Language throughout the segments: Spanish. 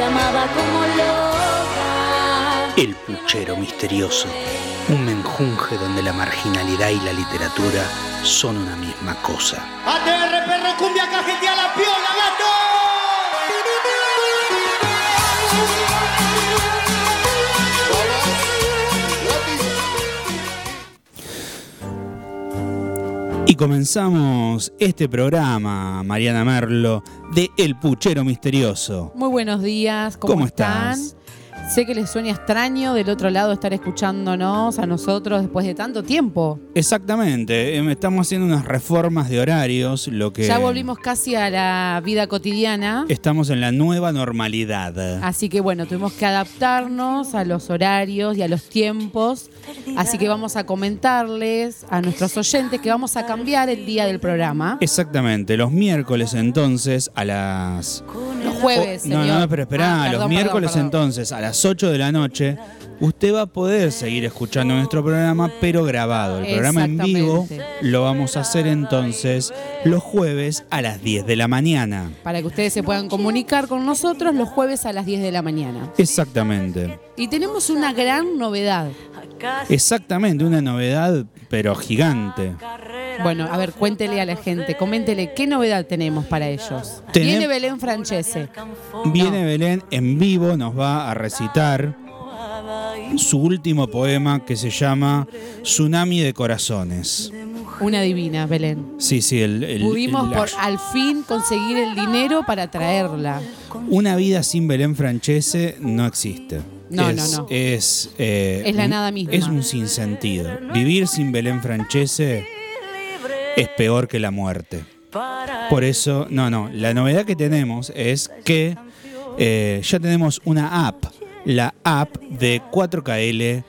te amaba como loca. El puchero misterioso. Un menjunje donde la marginalidad y la literatura son una misma cosa. ATR, perro, cumbia, comenzamos este programa, Mariana Merlo, de El Puchero Misterioso. Muy buenos días, ¿cómo, ¿Cómo están? estás? Sé que les suena extraño del otro lado estar escuchándonos a nosotros después de tanto tiempo. Exactamente, em, estamos haciendo unas reformas de horarios, lo que... Ya volvimos casi a la vida cotidiana, Estamos en la nueva normalidad. así que bueno, tuvimos que adaptarnos a los horarios y a los tiempos. Así que vamos a comentarles a nuestros oyentes que vamos a cambiar el día del programa. Exactamente, los miércoles entonces a las... Los jueves, Oh, no, señor. no, pero esperá, Ah, los miércoles perdón, perdón. entonces a las 8 de la noche, usted va a poder seguir escuchando nuestro programa, pero grabado. El programa en vivo lo vamos a hacer entonces los jueves a las 10 de la mañana. Para que ustedes se puedan comunicar con nosotros los jueves a las 10 de la mañana. Exactamente. Y tenemos una gran novedad. Exactamente, una novedad, pero gigante. Bueno, a ver, cuéntele a la gente, coméntele qué novedad tenemos para ellos. Tenem- Viene Belén Francese. Viene Belén en vivo, nos va a recitar su último poema que se llama Tsunami de Corazones. Una divina, Belén. Sí, sí, el, el- Pudimos el- por al fin conseguir el dinero para traerla. una vida sin Belén Francese no existe. No, es, no, no. Es, eh, Es la nada misma. Es un sinsentido. Vivir sin Belén Francese es peor que la muerte. Por eso, no, no, la novedad que tenemos es que eh, ya tenemos una app, la app de 4KL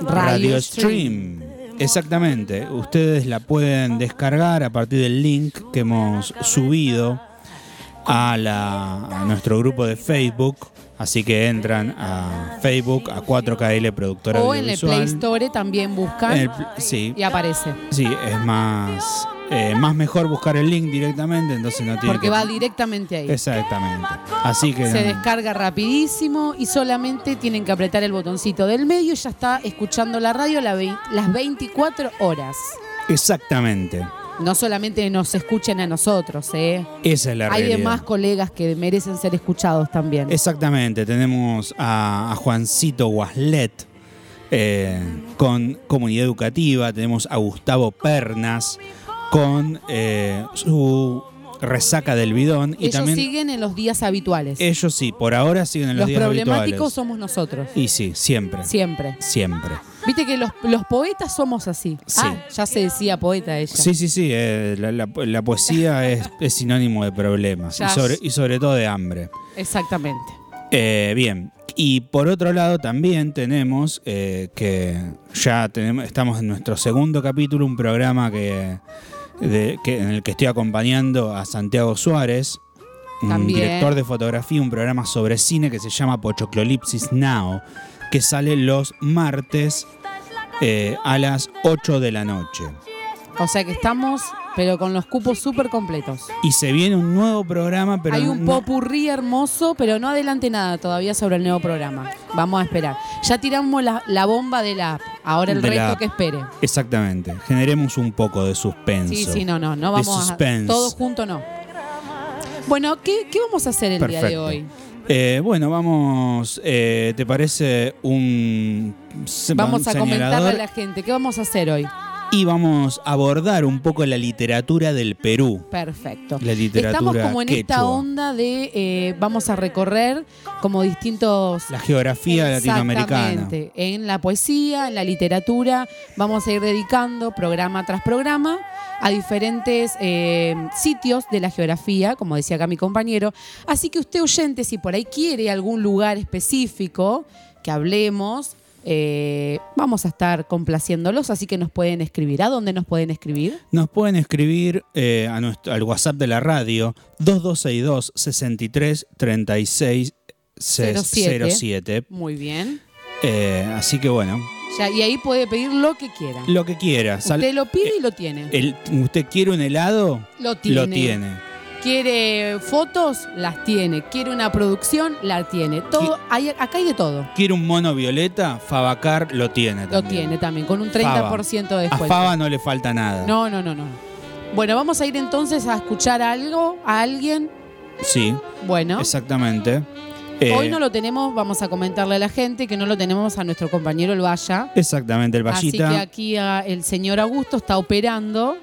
Radio, Radio Stream. Exactamente, ustedes la pueden descargar a partir del link que hemos subido a, la, a nuestro grupo de Facebook. Así que entran a Facebook, a 4KL Productora O en el. Play Store también buscan el sí, y aparece. sí, es más, eh, más mejor buscar el link directamente, entonces no tiene Porque que- va directamente ahí. Exactamente. Así que Se descarga rapidísimo y solamente tienen que apretar el botoncito del medio y ya está escuchando la radio las 24 horas. exactamente. No solamente nos escuchen a nosotros, ¿eh? Esa es la Hay realidad. demás colegas que merecen ser escuchados también. Exactamente, tenemos a, a Juancito Waslet eh, con Comunidad Educativa, tenemos a Gustavo Pernas con eh, su resaca del bidón y Ellos también siguen en los días habituales. ellos sí, por ahora siguen en los, los días problemáticos habituales. somos nosotros. Y sí, siempre, Siempre. siempre. Viste que los, los poetas somos así. Sí. Ah, ya se decía poeta ella. Sí, sí, sí, eh, la, la- la poesía es, es sinónimo de problemas y sobre, y sobre todo de hambre. Exactamente. Eh, bien, y por otro lado también tenemos eh, que ya tenemos, estamos en nuestro segundo capítulo, un programa que, de- que- en el que estoy acompañando a Santiago Suárez, un También. director de fotografía, un programa sobre cine que se llama Pochoclolipsis Now, que sale los martes eh, a las 8 de la noche. O sea que estamos, pero con los cupos súper completos. Y se viene un nuevo programa, pero Hay un no- popurrí hermoso, pero no adelante nada todavía sobre el nuevo programa. Vamos a esperar. Ya tiramos la, la bomba de la app. Ahora el De resto que espere. Exactamente, generemos un poco de suspenso. Sí, sí, no, no, no de vamos a. suspense. Todos juntos no. Bueno, ¿qué, qué vamos a hacer el día de hoy? Eh, bueno, vamos, eh, ¿te parece un, Vamos un a comentarle a la gente. ¿Qué vamos a hacer hoy? Y vamos a abordar un poco la literatura del Perú. Perfecto. La literatura Estamos como en esta onda de eh, vamos a recorrer como distintos La geografía latinoamericana. Exactamente. En la poesía, en la literatura, vamos a ir dedicando programa tras programa a diferentes eh, sitios de la geografía, como decía acá mi compañero. Así que usted oyente, si por ahí quiere algún lugar específico que hablemos, eh, vamos a estar complaciéndolos, así que nos pueden escribir. ¿A dónde nos pueden escribir? Nos pueden escribir eh, a nuestro, al WhatsApp de la radio 2262 63 36 07. 07. Muy bien. Eh, así que bueno, Ya, y ahí puede pedir lo que quiera. lo que quiera. Usted lo pide y lo tiene. el- ¿Usted quiere un helado? Lo tiene. Lo tiene. Quiere fotos, las tiene. Quiere una producción, la tiene. Todo, hay, acá hay de todo. ¿Quiere un mono violeta? Fabacar lo tiene Lo también. tiene también, con un 30% de A descuento. Faba no le falta nada. No, no, no, no. Bueno, vamos a ir entonces a escuchar algo, a alguien. Sí, Bueno, exactamente. Eh, hoy no lo tenemos, vamos a comentarle a la gente que no lo tenemos a nuestro compañero el Valla. Exactamente, el Así Vallita. que aquí a- el señor Augusto está operando,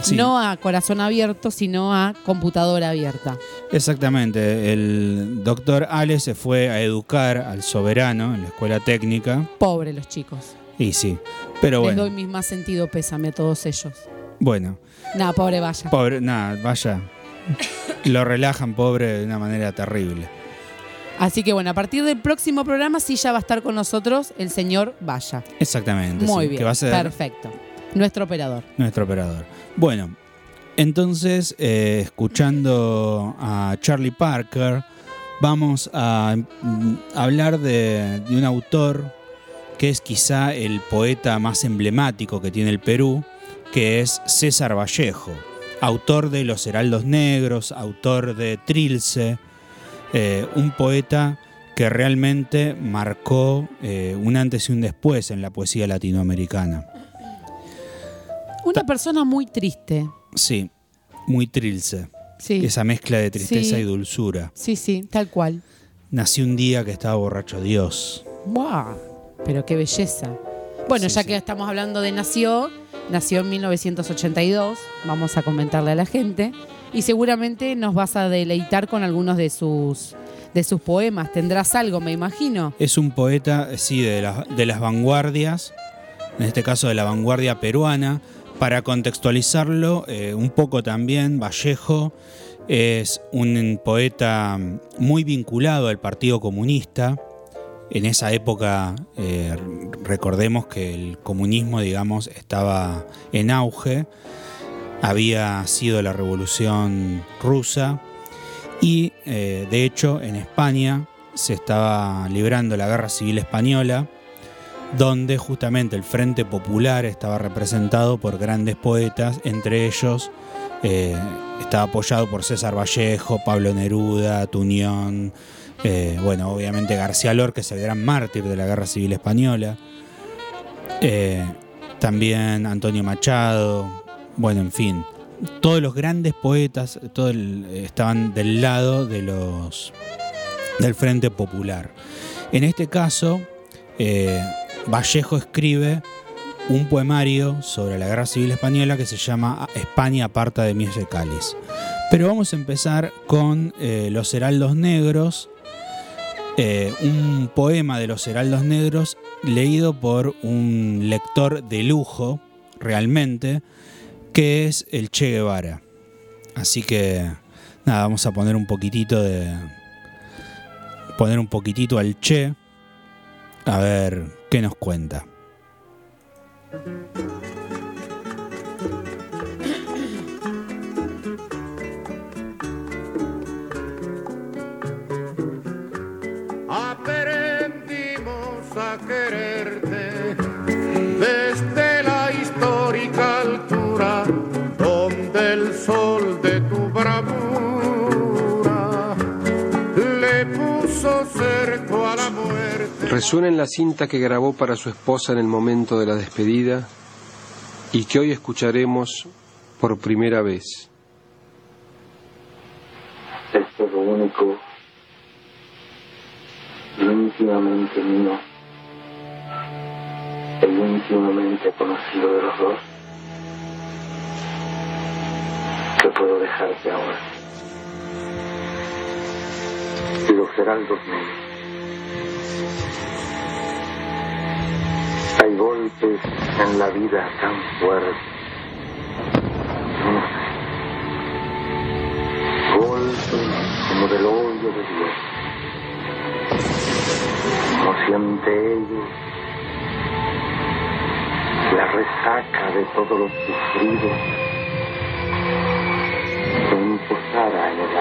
sí, no a corazón abierto, sino a computadora abierta. Exactamente. El doctor Ale se fue a educar al soberano en la escuela técnica. Pobre los chicos. Y sí. Pero Les bueno. doy mi más sentido pésame a todos ellos. Bueno, Nada, pobre Valla. pobre, nada, vaya. Lo relajan, pobre, de una manera terrible. Así que bueno, a partir del próximo programa sí ya va a estar con nosotros el señor Valla. Exactamente. Muy sí, bien. Que va a ser Perfecto. Nuestro operador. nuestro operador. Bueno, entonces, eh, escuchando a Charlie Parker, vamos a mm, hablar de, un autor que es quizá el poeta más emblemático que tiene el Perú, que es César Vallejo, autor de Los Heraldos Negros, autor de Trilce, eh, un poeta que realmente marcó eh, un antes y un después en la poesía latinoamericana. Una persona muy triste. Sí, muy trilce. Sí. Esa mezcla de tristeza Sí. y dulzura. Sí, sí, tal cual. Nací un día que estaba borracho Dios. ¡Wow! Pero qué belleza. Bueno, Sí, ya que estamos hablando de nació, nació en 1982, vamos a comentarle a la gente, y seguramente nos vas a deleitar con algunos de sus, de sus poemas. Tendrás algo, me imagino. Es un poeta, eh, sí, de, la- de las vanguardias, en este caso de la vanguardia peruana. Para contextualizarlo, eh, un poco también, Vallejo es un poeta muy vinculado al Partido Comunista. En esa época, eh, recordemos que el comunismo, digamos, estaba en auge. Había sido la revolución rusa y, eh, de hecho, en España se estaba librando la guerra civil española, donde justamente el Frente Popular estaba representado por grandes poetas, entre ellos eh, estaba apoyado por César Vallejo, Pablo Neruda, Tuñón, eh, bueno, obviamente García Lorca es el gran mártir de la Guerra Civil Española, eh, también Antonio Machado, bueno, en fin, todos los grandes poetas todo estaban del lado de los del Frente Popular. En este caso, Vallejo escribe un poemario sobre la Guerra Civil Española que se llama España aparta de Mies de Cáliz. Pero vamos a empezar con eh, Los Heraldos Negros, eh, un poema de Los Heraldos Negros leído por un lector de lujo, realmente, que es el Che Guevara. Así que, nada, vamos a poner un poquitito de... poner un poquitito al Che, a ver qué nos cuenta. Aprendimos a quererte desde la histórica altura donde el sol de tu bravura le puso cerco a la. Resuena en la cinta que grabó para su esposa en el momento de la despedida y que hoy escucharemos por primera vez. Esto es lo único íntimamente mío, el íntimamente conocido de los dos, que puedo dejarte ahora. Los heraldos negros. Hay golpes en la vida tan fuertes. Golpes como del hoyo de Dios. Como siente ellos la resaca de todo lo sufrido imposara en el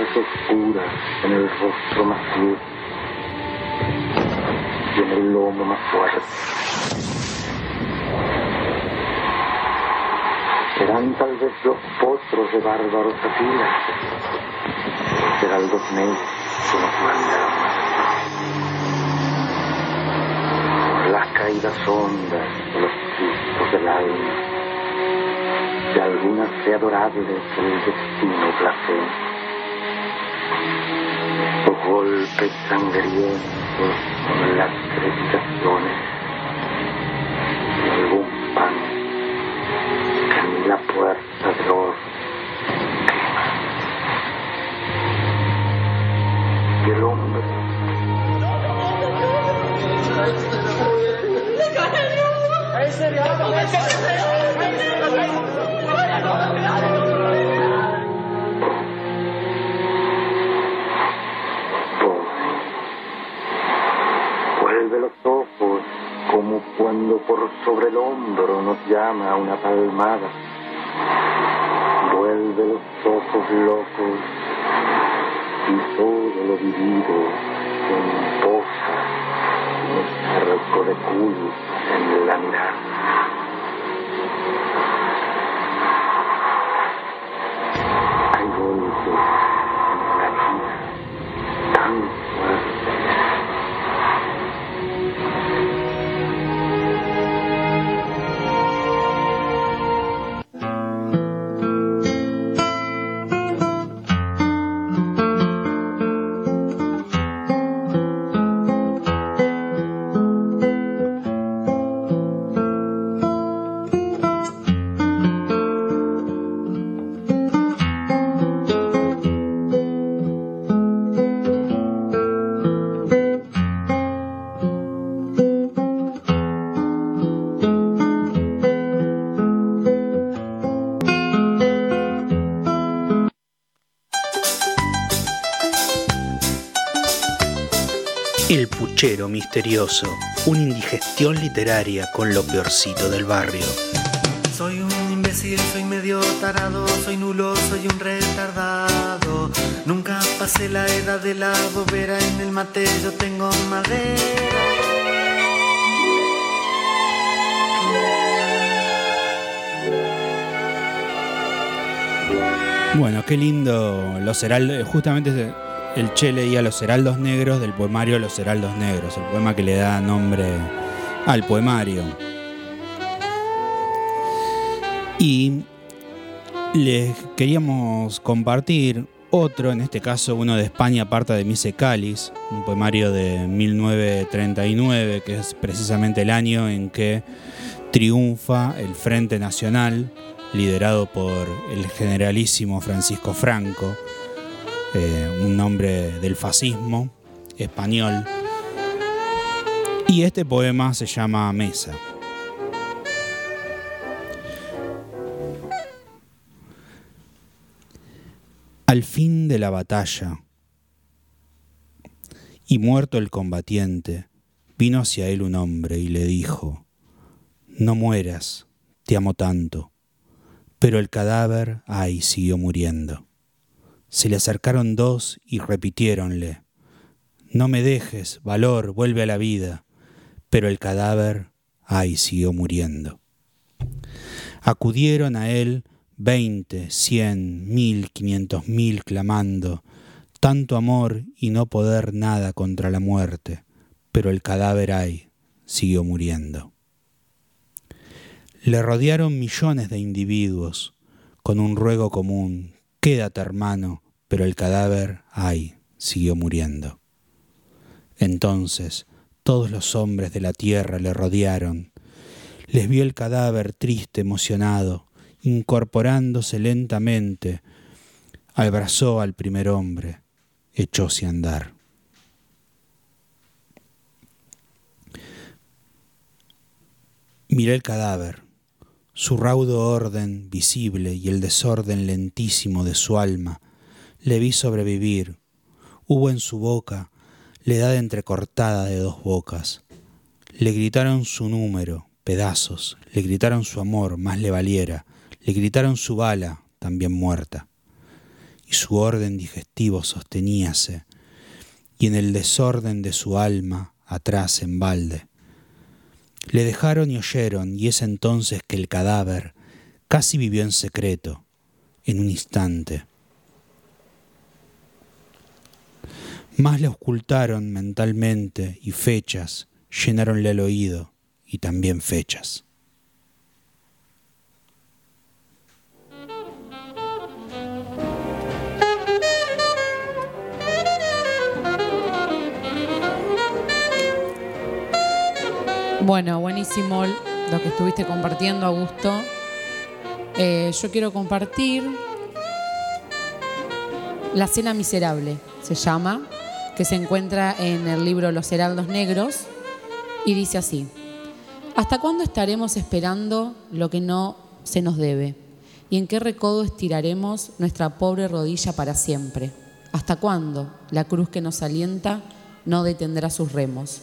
los hacen zanjas pie y en el lomo más fuerte. Serán tal vez los potros de bárbaros afilas, heraldos negros que nos mandan por las caídas hondas de los chistos del alma, de alguna fe adorable que el destino placé. Estos golpes sangrientos con las crepitaciones de algún pan que en la puerta horno quema. Y el hombre. Llama una palmada. Vuelve los ojos locos y todo lo vivido se imposa un cerco de culpa en la mirada. Misterioso, una indigestión literaria con lo peorcito del barrio. Soy un imbécil, soy medio tarado, soy nulo, soy un retardado. Nunca pasé la edad de la bobera, en el mate yo tengo madera. Bueno, qué lindo los heraldos, justamente el Che leía Los Heraldos Negros del poemario Los Heraldos Negros, el poema que le da nombre al poemario. Y les queríamos compartir otro, en este caso uno de España, Aparta de Mise Cáliz, un poemario de 1939, que es precisamente el año en que triunfa el Frente Nacional, liderado por el generalísimo Francisco Franco, eh, un hombre del fascismo español. Y este poema se llama Mesa. Al fin de la batalla, y muerto el combatiente, vino hacia él un hombre y le dijo, No mueras, te amo tanto. Pero el cadáver, ay, siguió muriendo. Se le acercaron dos y repitiéronle, No me dejes, valor, vuelve a la vida. Pero el cadáver, ay, siguió muriendo. Acudieron a él veinte, cien, mil, quinientos mil clamando, tanto amor y no poder nada contra la muerte, pero el cadáver ay, siguió muriendo. Le rodearon millones de individuos con un ruego común, quédate hermano, pero el cadáver ay, siguió muriendo. Entonces todos los hombres de la tierra le rodearon, les vio el cadáver triste, emocionado, incorporándose lentamente, abrazó al primer hombre, echóse a andar. Miré el cadáver, su raudo orden visible y el desorden lentísimo de su alma, le vi sobrevivir. Hubo en su boca la edad entrecortada de dos bocas. Le gritaron su número, pedazos, le gritaron su amor, más le valiera, le gritaron su bala, también muerta. Y su orden digestivo sosteníase, y en el desorden de su alma atrás en balde. Le dejaron y oyeron, y es entonces que el cadáver casi vivió en secreto, en un instante. Más le ocultaron mentalmente y fechas llenaronle el oído y también fechas. Bueno, buenísimo lo que estuviste compartiendo, Augusto. Eh, yo quiero compartir La Cena Miserable, se llama, que se encuentra en el libro Los Heraldos Negros y dice así, ¿hasta cuándo estaremos esperando lo que no se nos debe? ¿Y en qué recodo estiraremos nuestra pobre rodilla para siempre? ¿Hasta cuándo la cruz que nos alienta no detendrá sus remos?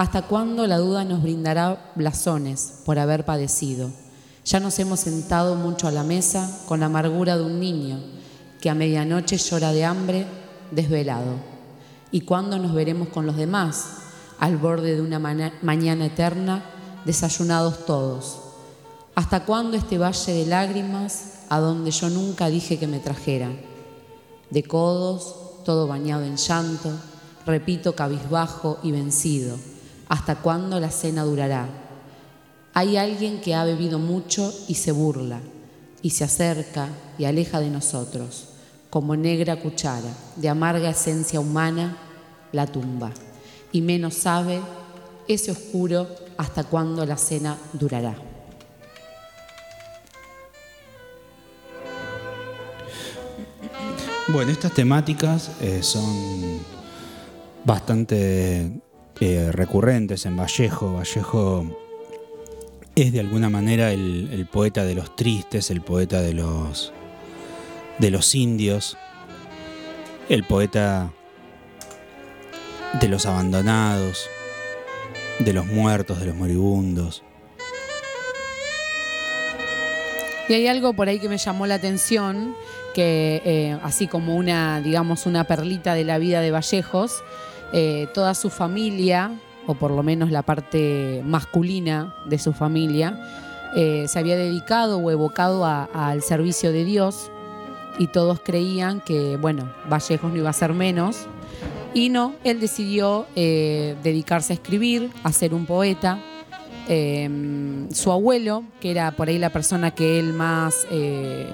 ¿Hasta cuándo la duda nos brindará blasones por haber padecido? Ya nos hemos sentado mucho a la mesa con la amargura de un niño que a medianoche llora de hambre desvelado. ¿Y cuándo nos veremos con los demás, al borde de una mañana eterna, desayunados todos? ¿Hasta cuándo este valle de lágrimas a donde yo nunca dije que me trajera? De codos, todo bañado en llanto, repito cabizbajo y vencido ¿Hasta cuándo la cena durará? Hay alguien que ha bebido mucho y se burla, y se acerca y aleja de nosotros, como negra cuchara de amarga esencia humana, la tumba. Y menos sabe ese oscuro hasta cuándo la cena durará. Bueno, estas temáticas eh, son bastante eh, recurrentes en Vallejo. Vallejo es de alguna manera el, poeta de los tristes, el poeta de los, de los indios, el poeta de los abandonados, de los muertos, de los moribundos. Y hay algo por ahí que me llamó la atención, que eh, así como una, digamos, una perlita de la vida de Vallejos, eh, toda su familia, o por lo menos la parte masculina de su familia, eh, se había dedicado o evocado al servicio de Dios y todos creían que, bueno, Vallejos no iba a ser menos. Y no, él decidió eh, dedicarse a escribir, a ser un poeta. su abuelo, que era por ahí la persona que él más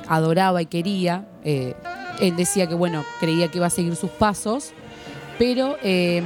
adoraba y quería, él decía que, bueno, creía que iba a seguir sus pasos pero em,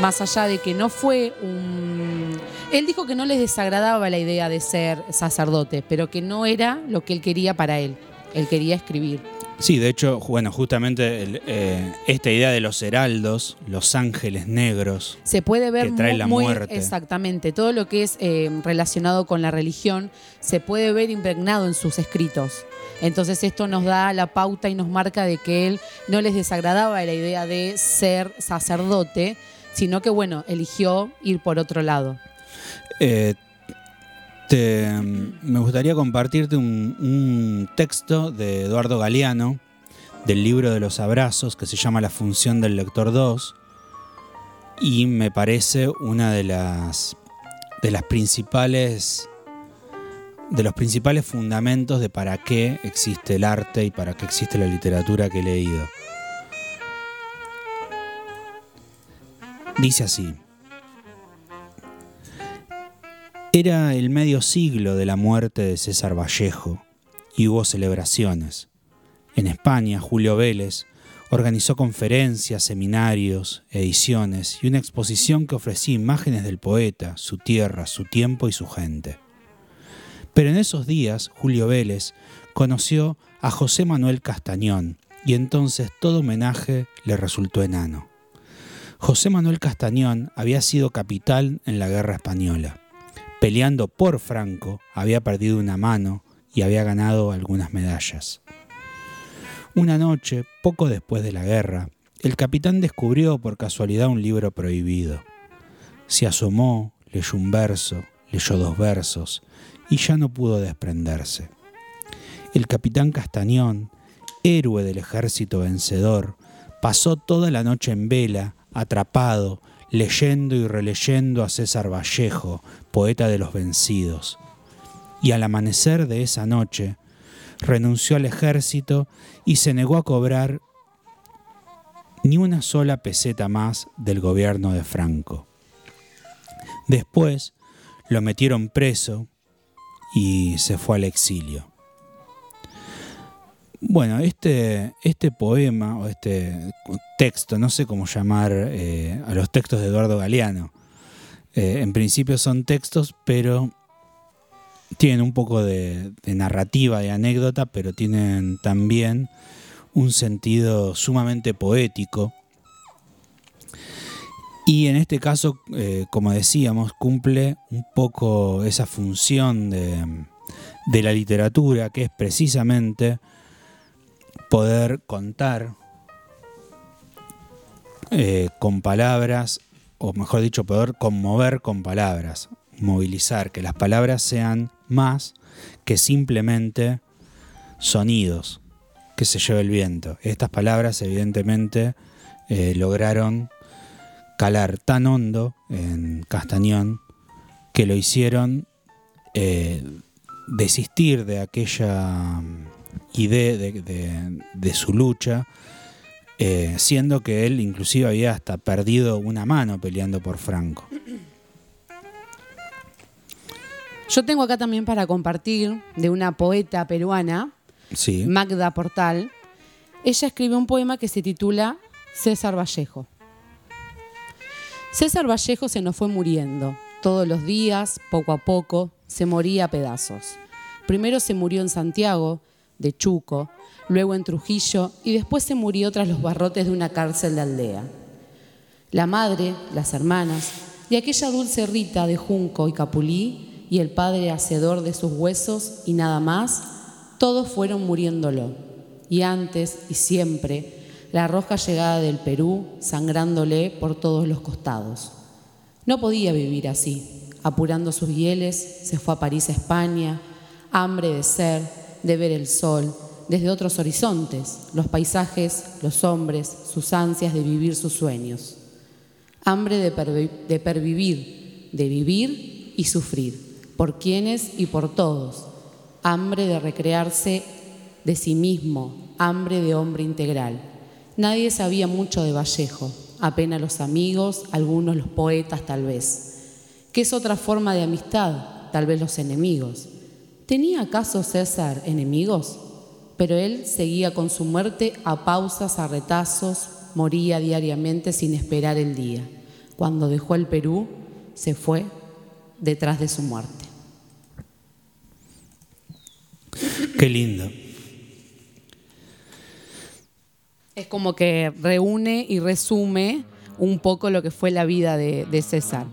más allá de que no fue un... Él dijo que no les desagradaba la idea de ser sacerdote, pero que no era lo que él quería para él. Él quería escribir. Sí, de hecho, bueno, justamente eh, esta idea de los heraldos, los ángeles negros, se puede ver que trae la muerte. Exactamente, todo lo que es em, relacionado con la religión se puede ver impregnado en sus escritos. Entonces esto nos da la pauta y nos marca de que él no les desagradaba la idea de ser sacerdote, sino que bueno, eligió ir por otro lado. Eh, me gustaría compartirte un, texto de Eduardo Galeano del libro de los abrazos que se llama La función del lector 2 y me parece una de las, de las principales de los principales fundamentos de para qué existe el arte y para qué existe la literatura que he leído. Dice así. Era el medio siglo de la muerte de César Vallejo y hubo celebraciones. En España, Julio Vélez organizó conferencias, seminarios, ediciones y una exposición que ofrecía imágenes del poeta, su tierra, su tiempo y su gente. Pero en esos días, Julio Vélez conoció a José Manuel Castañón y entonces todo homenaje le resultó enano. José Manuel Castañón había sido capital en la guerra española. Peleando por Franco, había perdido una mano y había ganado algunas medallas. Una noche, poco después de la guerra, el capitán descubrió por casualidad un libro prohibido. Se asomó, leyó un verso, leyó dos versos y ya no pudo desprenderse. El capitán Castañón, héroe del ejército vencedor, pasó toda la noche en vela atrapado, leyendo y releyendo a César Vallejo, poeta de los vencidos. Y al amanecer de esa noche, renunció al ejército y se negó a cobrar ni una sola peseta más del gobierno de Franco. Después lo metieron preso y se fue al exilio. Bueno, este, este poema o este texto, no sé cómo llamar eh, a los textos de Eduardo Galeano. Eh, en principio son textos, pero tienen un poco de, de narrativa, de anécdota, pero tienen también un sentido sumamente poético. Y en este caso, eh, como decíamos, cumple un poco esa función de, de la literatura, que es precisamente poder contar eh, con palabras, o mejor dicho, poder conmover con palabras, movilizar, que las palabras sean más que simplemente sonidos que se lleve el viento. Estas palabras evidentemente eh, lograron calar tan hondo en Castañón que lo hicieron eh, desistir de aquella idea de, de, su lucha, eh, siendo que él inclusive había hasta perdido una mano peleando por Franco. Yo tengo acá también para compartir de una poeta peruana, Sí. Magda Portal. Ella escribe un poema que se titula César Vallejo. César Vallejo se nos fue muriendo. Todos los días, poco a poco, se moría a pedazos. Primero se murió en Santiago, de Chuco, luego en Trujillo y después se murió tras los barrotes de una cárcel de aldea. La madre, las hermanas y aquella dulce Rita de Junco y Capulí y el padre hacedor de sus huesos y nada más, todos fueron muriéndolo. Y antes y siempre, la roja llegada del Perú sangrándole por todos los costados. No podía vivir así. Apurando sus hieles, se fue a París, España, hambre de ser, de ver el sol, desde otros horizontes, los paisajes, los hombres, sus ansias de vivir sus sueños. Hambre de, de pervivir, de vivir y sufrir, por quienes y por todos. Hambre de recrearse de sí mismo, hambre de hombre integral. Nadie sabía mucho de Vallejo, apenas los amigos, algunos los poetas tal vez. ¿Qué es otra forma de amistad? Tal vez los enemigos. ¿Tenía acaso César enemigos? Pero él seguía con su muerte a pausas, a retazos, moría diariamente sin esperar el día. Cuando dejó el Perú, se fue detrás de su muerte. Qué lindo. Es como que reúne y resume un poco lo que fue la vida de, de César.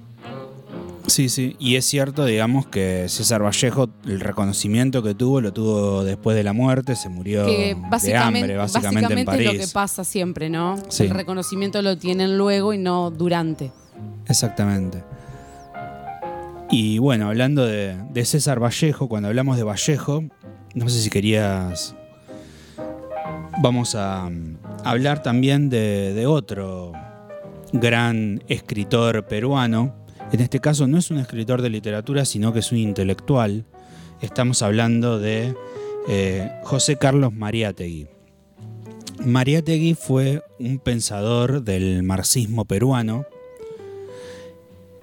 Sí, sí, y es cierto, digamos, que César Vallejo, el reconocimiento que tuvo, lo tuvo después de la muerte, se murió que de básicamente, hambre, básicamente, en París. es lo que pasa siempre, ¿no? Sí. El reconocimiento lo tienen luego y no durante. Exactamente. Y bueno, hablando de, de César Vallejo, cuando hablamos de Vallejo, no sé si querías... Vamos a mm, hablar también de, otro gran escritor peruano. En este caso no es un escritor de literatura, sino que es un intelectual. Estamos hablando de eh, José Carlos Mariátegui. Mariátegui fue un pensador del marxismo peruano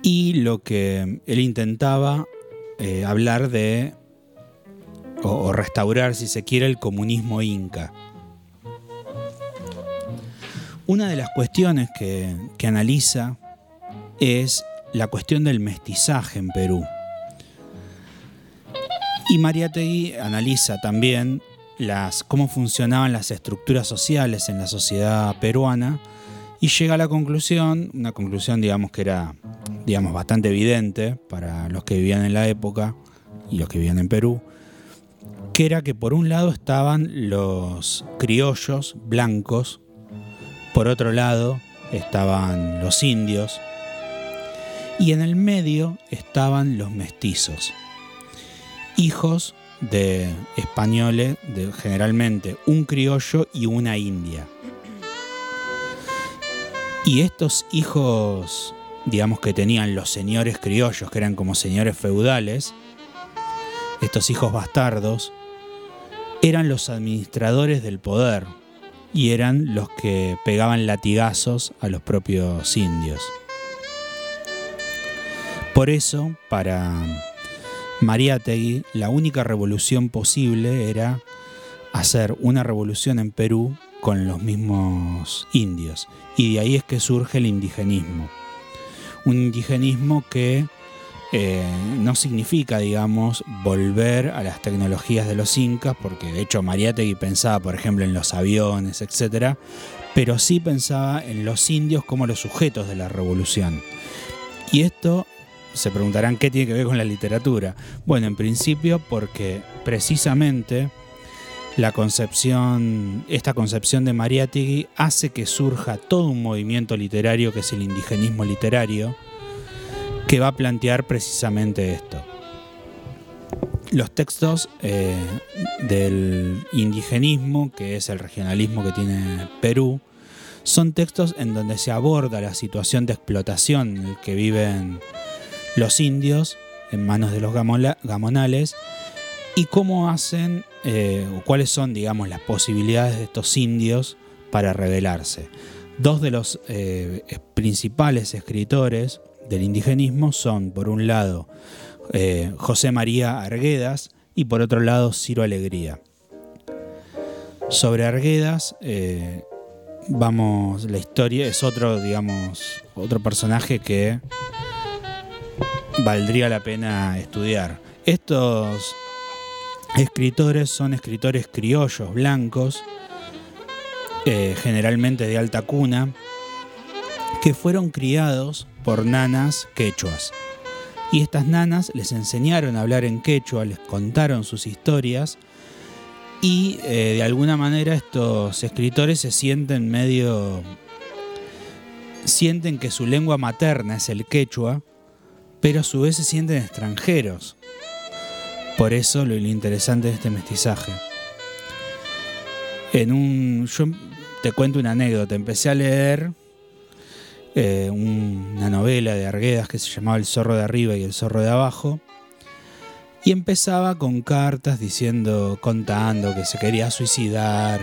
y lo que él intentaba eh, hablar de o restaurar, si se quiere, el comunismo inca. Una de las cuestiones que, que analiza es la cuestión del mestizaje en Perú. Y Mariátegui analiza también las, cómo funcionaban las estructuras sociales en la sociedad peruana y llega a la conclusión, una conclusión digamos que era digamos, bastante evidente para los que vivían en la época y los que vivían en Perú, que era que por un lado estaban los criollos blancos, por otro lado estaban los indios, y en el medio estaban los mestizos, hijos de españoles, de generalmente un criollo y una india. Y estos hijos, digamos que tenían los señores criollos, que eran como señores feudales, estos hijos bastardos, eran los administradores del poder y eran los que pegaban latigazos a los propios indios. Por eso, para Mariátegui, la única revolución posible era hacer una revolución en Perú con los mismos indios. Y de ahí es que surge el indigenismo. Un indigenismo que eh, no significa, digamos, volver a las tecnologías de los incas, porque de hecho Mariátegui pensaba, por ejemplo, en los aviones, etc., pero sí pensaba en los indios como los sujetos de la revolución. Y esto se preguntarán qué tiene que ver con la literatura. Bueno, en principio porque precisamente la concepción, esta concepción de Mariátegui hace que surja todo un movimiento literario que es el indigenismo literario, que va a plantear precisamente esto. Los textos eh, del indigenismo, que es el regionalismo que tiene Perú, son textos en donde se aborda la situación de explotación en que viven los indios en manos de los gamonales y cómo hacen eh, o cuáles son, digamos, las posibilidades de estos indios para rebelarse. Dos de los eh, principales escritores del indigenismo son, por un lado, eh, José María Arguedas y por otro lado, Ciro Alegría. Sobre Arguedas, vamos, la historia es otro, digamos, otro personaje que valdría la pena estudiar. Estos escritores son escritores criollos, blancos, eh, generalmente de alta cuna, que fueron criados por nanas quechuas. Y estas nanas les enseñaron a hablar en quechua, les contaron sus historias y eh, de alguna manera estos escritores se sienten medio... sienten que su lengua materna es el quechua pero a su vez se sienten extranjeros. Por eso lo interesante de este mestizaje. En un, yo te cuento una anécdota. Empecé a leer eh, una novela de Arguedas que se llamaba El zorro de arriba y el zorro de abajo. Y empezaba con cartas diciendo, contando que se quería suicidar.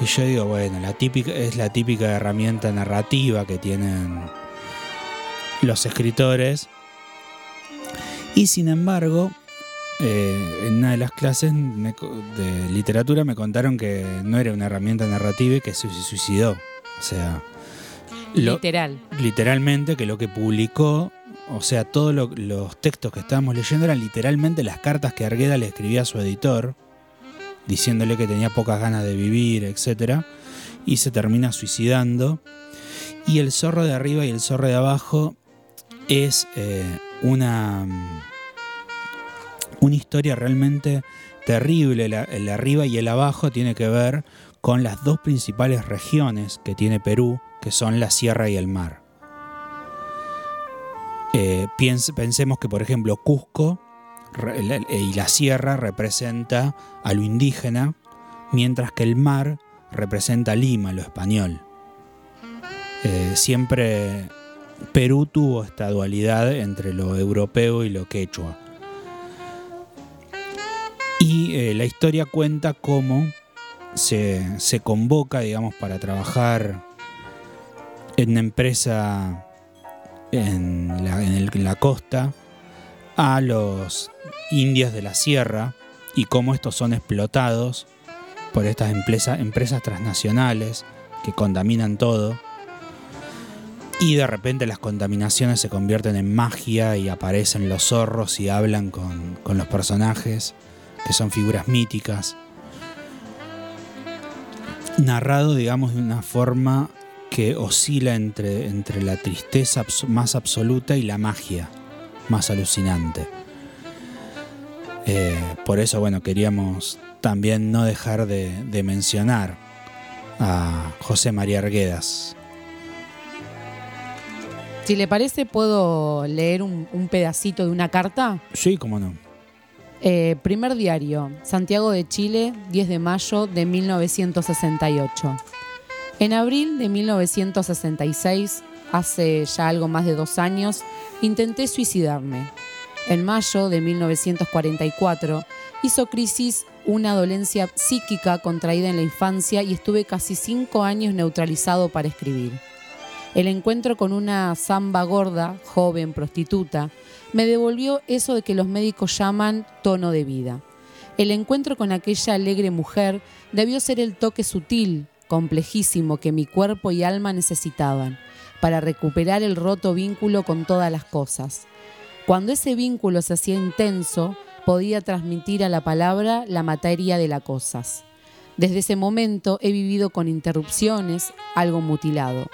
Y yo digo, bueno, la típica, es la típica herramienta narrativa que tienen los escritores y sin embargo, eh, en una de las clases de literatura me contaron que no era una herramienta narrativa y que se suicidó. O sea, literal. Literalmente, que lo que publicó, o sea, todos los textos que estábamos leyendo eran literalmente las cartas que Argueda le escribía a su editor, diciéndole que tenía pocas ganas de vivir, etc. Y se termina suicidando. Y el zorro de arriba y el zorro de abajo es eh, una, una historia realmente terrible. el de arriba y el abajo tiene que ver con las dos principales regiones que tiene Perú, que son la sierra y el mar. Eh, pensemos que, por ejemplo, Cusco y la sierra representa a lo indígena, mientras que el mar representa Lima, lo español. Eh, siempre Perú tuvo esta dualidad entre lo europeo y lo quechua. Y eh, la historia cuenta cómo se, convoca, digamos, para trabajar en una empresa en la, costa a los indios de la sierra y cómo estos son explotados por estas empresas transnacionales que contaminan todo y de repente las contaminaciones se convierten en magia y aparecen los zorros y hablan con, los personajes, que son figuras míticas. Narrado, digamos, de una forma que oscila entre, entre la tristeza más absoluta y la magia más alucinante. Eh, por eso, bueno, queríamos también no dejar de, de mencionar a José María Arguedas, si le parece, ¿puedo leer un, pedacito de una carta? Sí, cómo no. Eh, primer diario, Santiago de Chile, 10 de mayo de 1968. En abril de 1966, hace ya algo más de dos años, intenté suicidarme. En mayo de 1944 hizo crisis una dolencia psíquica contraída en la infancia y estuve casi cinco años neutralizado para escribir. El encuentro con una zamba gorda, joven, prostituta, me devolvió eso de que los médicos llaman tono de vida. El encuentro con aquella alegre mujer debió ser el toque sutil, complejísimo que mi cuerpo y alma necesitaban para recuperar el roto vínculo con todas las cosas. Cuando ese vínculo se hacía intenso, podía transmitir a la palabra la materia de las cosas. Desde ese momento he vivido con interrupciones, algo mutilado.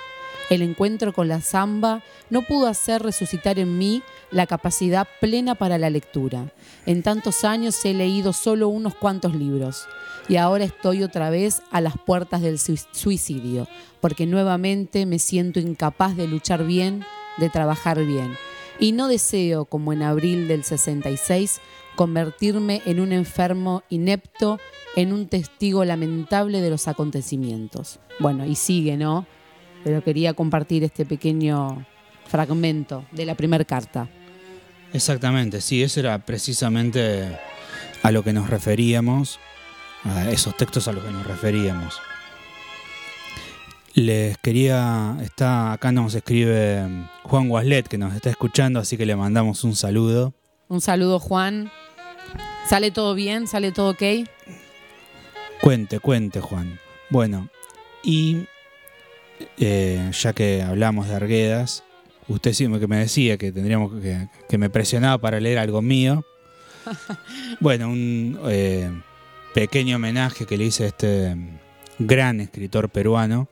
El encuentro con la zamba no pudo hacer resucitar en mí la capacidad plena para la lectura. En tantos años he leído solo unos cuantos libros y ahora estoy otra vez a las puertas del suicidio, porque nuevamente me siento incapaz de luchar bien, de trabajar bien. Y no deseo, como en abril del 66, convertirme en un enfermo inepto, en un testigo lamentable de los acontecimientos. Bueno, y sigue, ¿no? Pero quería compartir este pequeño fragmento de la primera carta. Exactamente, sí, eso era precisamente a lo que nos referíamos, a esos textos a los que nos referíamos. Les quería, está acá nos escribe Juan Guaslet que nos está escuchando, así que le mandamos un saludo. Un saludo Juan. ¿Sale todo bien? ¿Sale todo ok? Cuente, cuente Juan. Bueno, y eh, ya que hablamos de Arguedas, usted sí que me decía que tendríamos que, que me presionaba para leer algo mío. bueno, un eh, pequeño homenaje que le hice a este gran escritor peruano.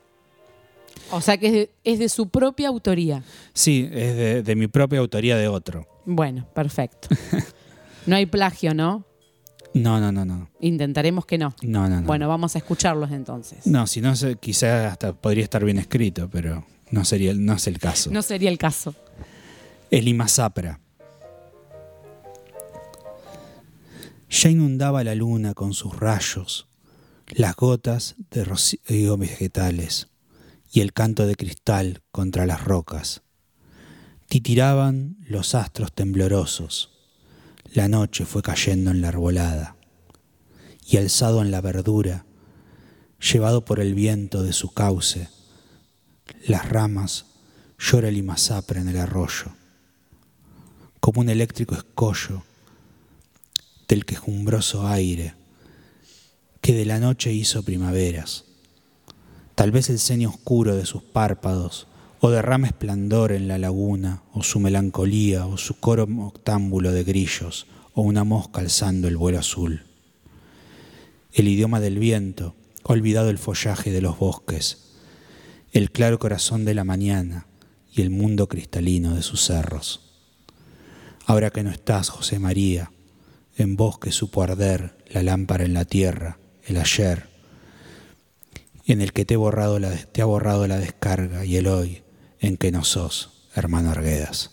O sea que es de, su propia autoría. Sí, es de, de mi propia autoría de otro. Bueno, perfecto. No hay plagio, ¿no? No, no, no, no. Intentaremos que no. No, no, no. Bueno, vamos a escucharlos entonces. No, si no, quizás hasta podría estar bien escrito, pero no, sería, no es el caso. No sería el caso. El Imazapra. Ya inundaba la luna con sus rayos, las gotas de rocío vegetales y el canto de cristal contra las rocas. Titiraban los astros temblorosos la noche fue cayendo en la arbolada y alzado en la verdura, llevado por el viento de su cauce, las ramas llora el imazapre en el arroyo, como un eléctrico escollo del quejumbroso aire que de la noche hizo primaveras. Tal vez el ceño oscuro de sus párpados o derrama esplendor en la laguna, o su melancolía, o su coro octámbulo de grillos, o una mosca alzando el vuelo azul. El idioma del viento, olvidado el follaje de los bosques, el claro corazón de la mañana y el mundo cristalino de sus cerros. Ahora que no estás, José María, en bosque supo arder la lámpara en la tierra, el ayer, en el que te, borrado la, te ha borrado la descarga y el hoy, en que no sos, hermano Arguedas.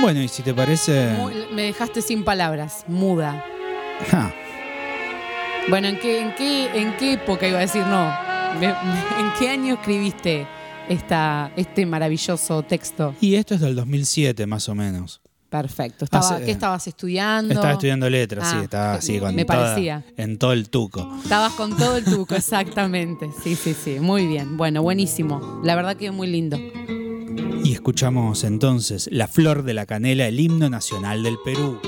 Bueno, y si te parece... me dejaste sin palabras, muda. Bueno, ¿en qué, en, qué, ¿en qué época iba a decir no? ¿En qué año escribiste esta, este maravilloso texto? Y esto es del 2007, más o menos. Perfecto. ¿Qué estabas estudiando? Estaba estudiando letras, sí, ah, estaba así con Me parecía. en todo el tuco. Estabas con todo el tuco, exactamente. Sí, sí, sí. Muy bien. Bueno, buenísimo. La verdad que es muy lindo. Y escuchamos entonces La Flor de la Canela, el himno nacional del Perú.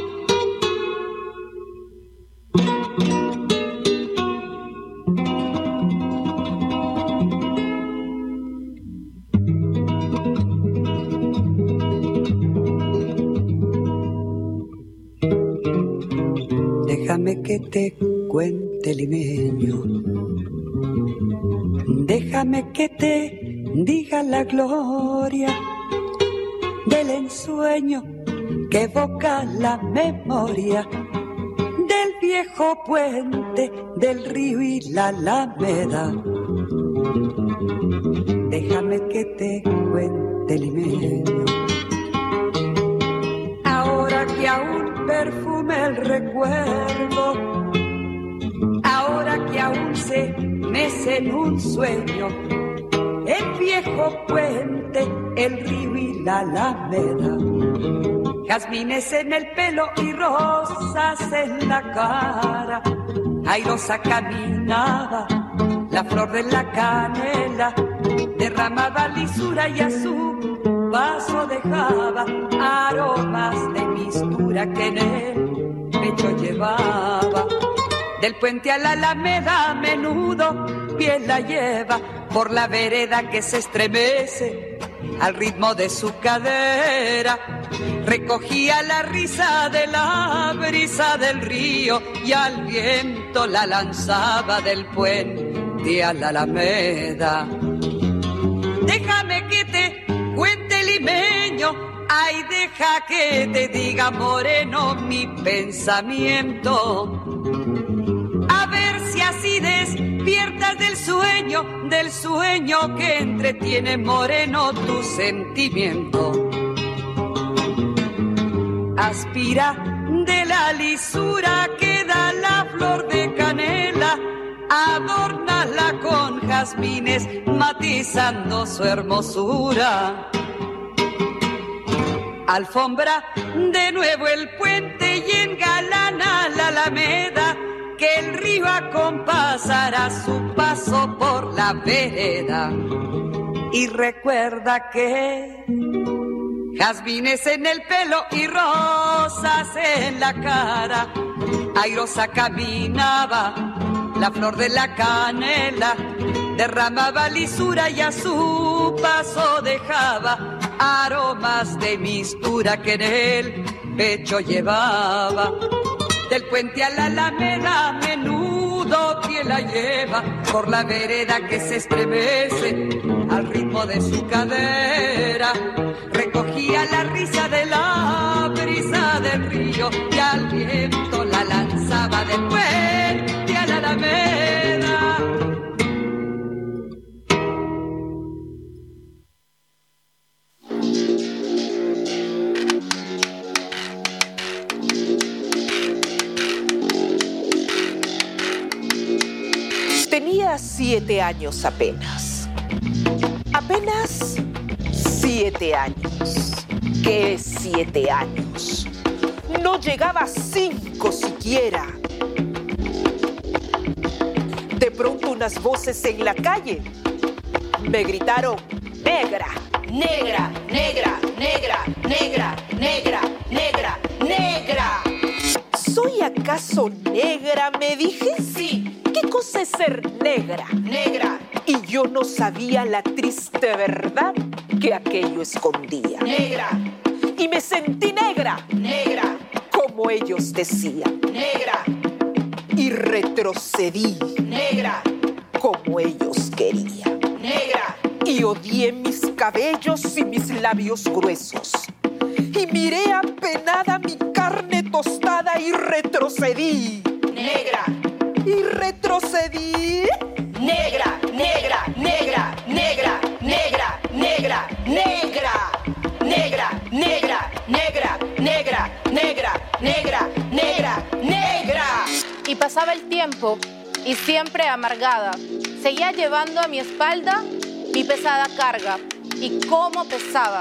Que te cuente limeño. Déjame que te diga la gloria del ensueño que evoca la memoria del viejo puente del río y la alameda. Déjame que te cuente limeño. Ahora que aún recuerdo. En un sueño, el viejo puente, el río y la alameda. Jazmines en el pelo y rosas en la cara. Airosa caminaba, la flor de la canela, derramaba lisura y a su paso dejaba aromas de mistura que en el pecho llevaba. Del puente a la alameda a menudo piel la lleva por la vereda que se estremece al ritmo de su cadera. Recogía la risa de la brisa del río y al viento la lanzaba del puente a la alameda. Déjame que te cuente limeño, ay deja que te diga moreno mi pensamiento. A ver si así despiertas del sueño, del sueño que entretiene moreno tu sentimiento. Aspira de la lisura que da la flor de canela, adórnala con jazmines, matizando su hermosura. Alfombra de nuevo el puente y engalana la alameda, que el río acompasará su paso por la vereda. Y recuerda que jazmines en el pelo y rosas en la cara, airosa caminaba la flor de la canela, derramaba lisura y a su paso dejaba aromas de mistura que en el pecho llevaba. Del puente a la alameda, a menudo pie la lleva por la vereda que se estremece al ritmo de su cadera. Recogía la risa de la brisa del río y al viento la lanzaba del puente siete años apenas. Apenas siete años. ¿Qué siete años? No llegaba cinco siquiera. De pronto unas voces en la calle me gritaron, negra, Negra, negra, negra, negra, negra, negra, negra. ¿Soy acaso negra? Me dije. Sí, ¿Qué cosa es ser negra? negra, Y yo no sabía la triste verdad que aquello escondía. negra, Y me sentí negra, negra, como ellos decían. negra, Y retrocedí, negra, como ellos querían. negra, Y odié mis cabellos y mis labios gruesos. Y miré apenada mi carne tostada y retrocedí. negra, Y retrocedí. negra, negra, negra, negra, negra, negra, negra, negra, negra, negra, negra, negra, negra, negra, negra. Y pasaba el tiempo y siempre amargada, seguía llevando a mi espalda mi pesada carga. ¿Y cómo pesaba?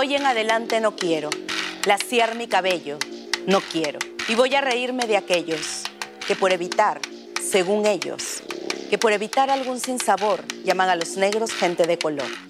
Hoy en adelante no quiero laciar mi cabello, no quiero. Y voy a reírme de aquellos que por evitar, según ellos, que por evitar algún sinsabor llaman a los negros gente de color.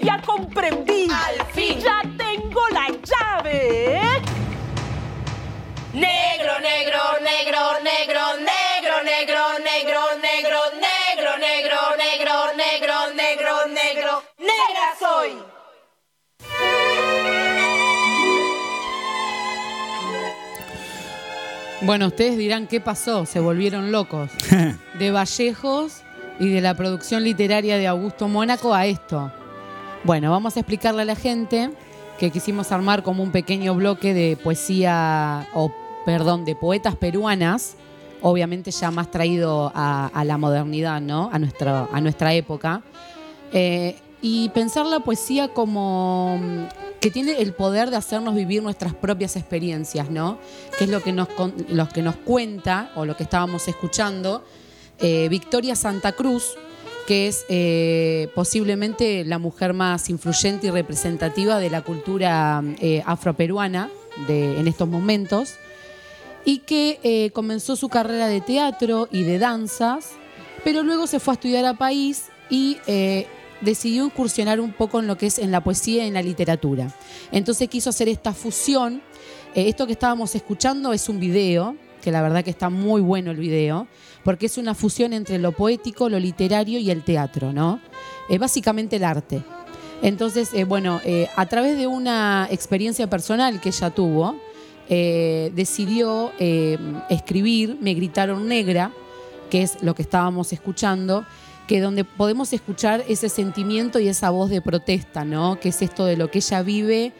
Y ya comprendí. Al fin, ya tengo la llave. Negro, negro, negro, negro, negro, negro, negro, negro, negro, negro, negro, negro, negro, negro, negra soy. Bueno, ustedes dirán qué pasó, se volvieron locos. De Vallejos y de la producción literaria de Augusto Mónaco a esto. Bueno, vamos a explicarle a la gente que quisimos armar como un pequeño bloque de poesía, o perdón, de poetas peruanas, obviamente ya más traído a, la modernidad, ¿no? A nuestra, a nuestra época. Eh, y pensar la poesía como mm, que tiene el poder de hacernos vivir nuestras propias experiencias, ¿no? Que es lo que nos, lo que nos cuenta, o lo que estábamos escuchando, eh, Victoria Santa Cruz, que es eh, posiblemente la mujer más influyente y representativa de la cultura eh, afroperuana en estos momentos, y que eh, comenzó su carrera de teatro y de danzas, pero luego se fue a estudiar a París y eh, decidió incursionar un poco en lo que es en la poesía y en la literatura. Entonces quiso hacer esta fusión. Esto que estábamos escuchando es un video, que la verdad que está muy bueno el video, porque es una fusión entre lo poético, lo literario y el teatro, ¿no? Eh, básicamente el arte. Entonces, eh, bueno, eh, a través de una experiencia personal que ella tuvo, eh, decidió escribir Me gritaron negra, que es lo que estábamos escuchando, que donde podemos escuchar ese sentimiento y esa voz de protesta, ¿no? Que es esto de lo que ella vive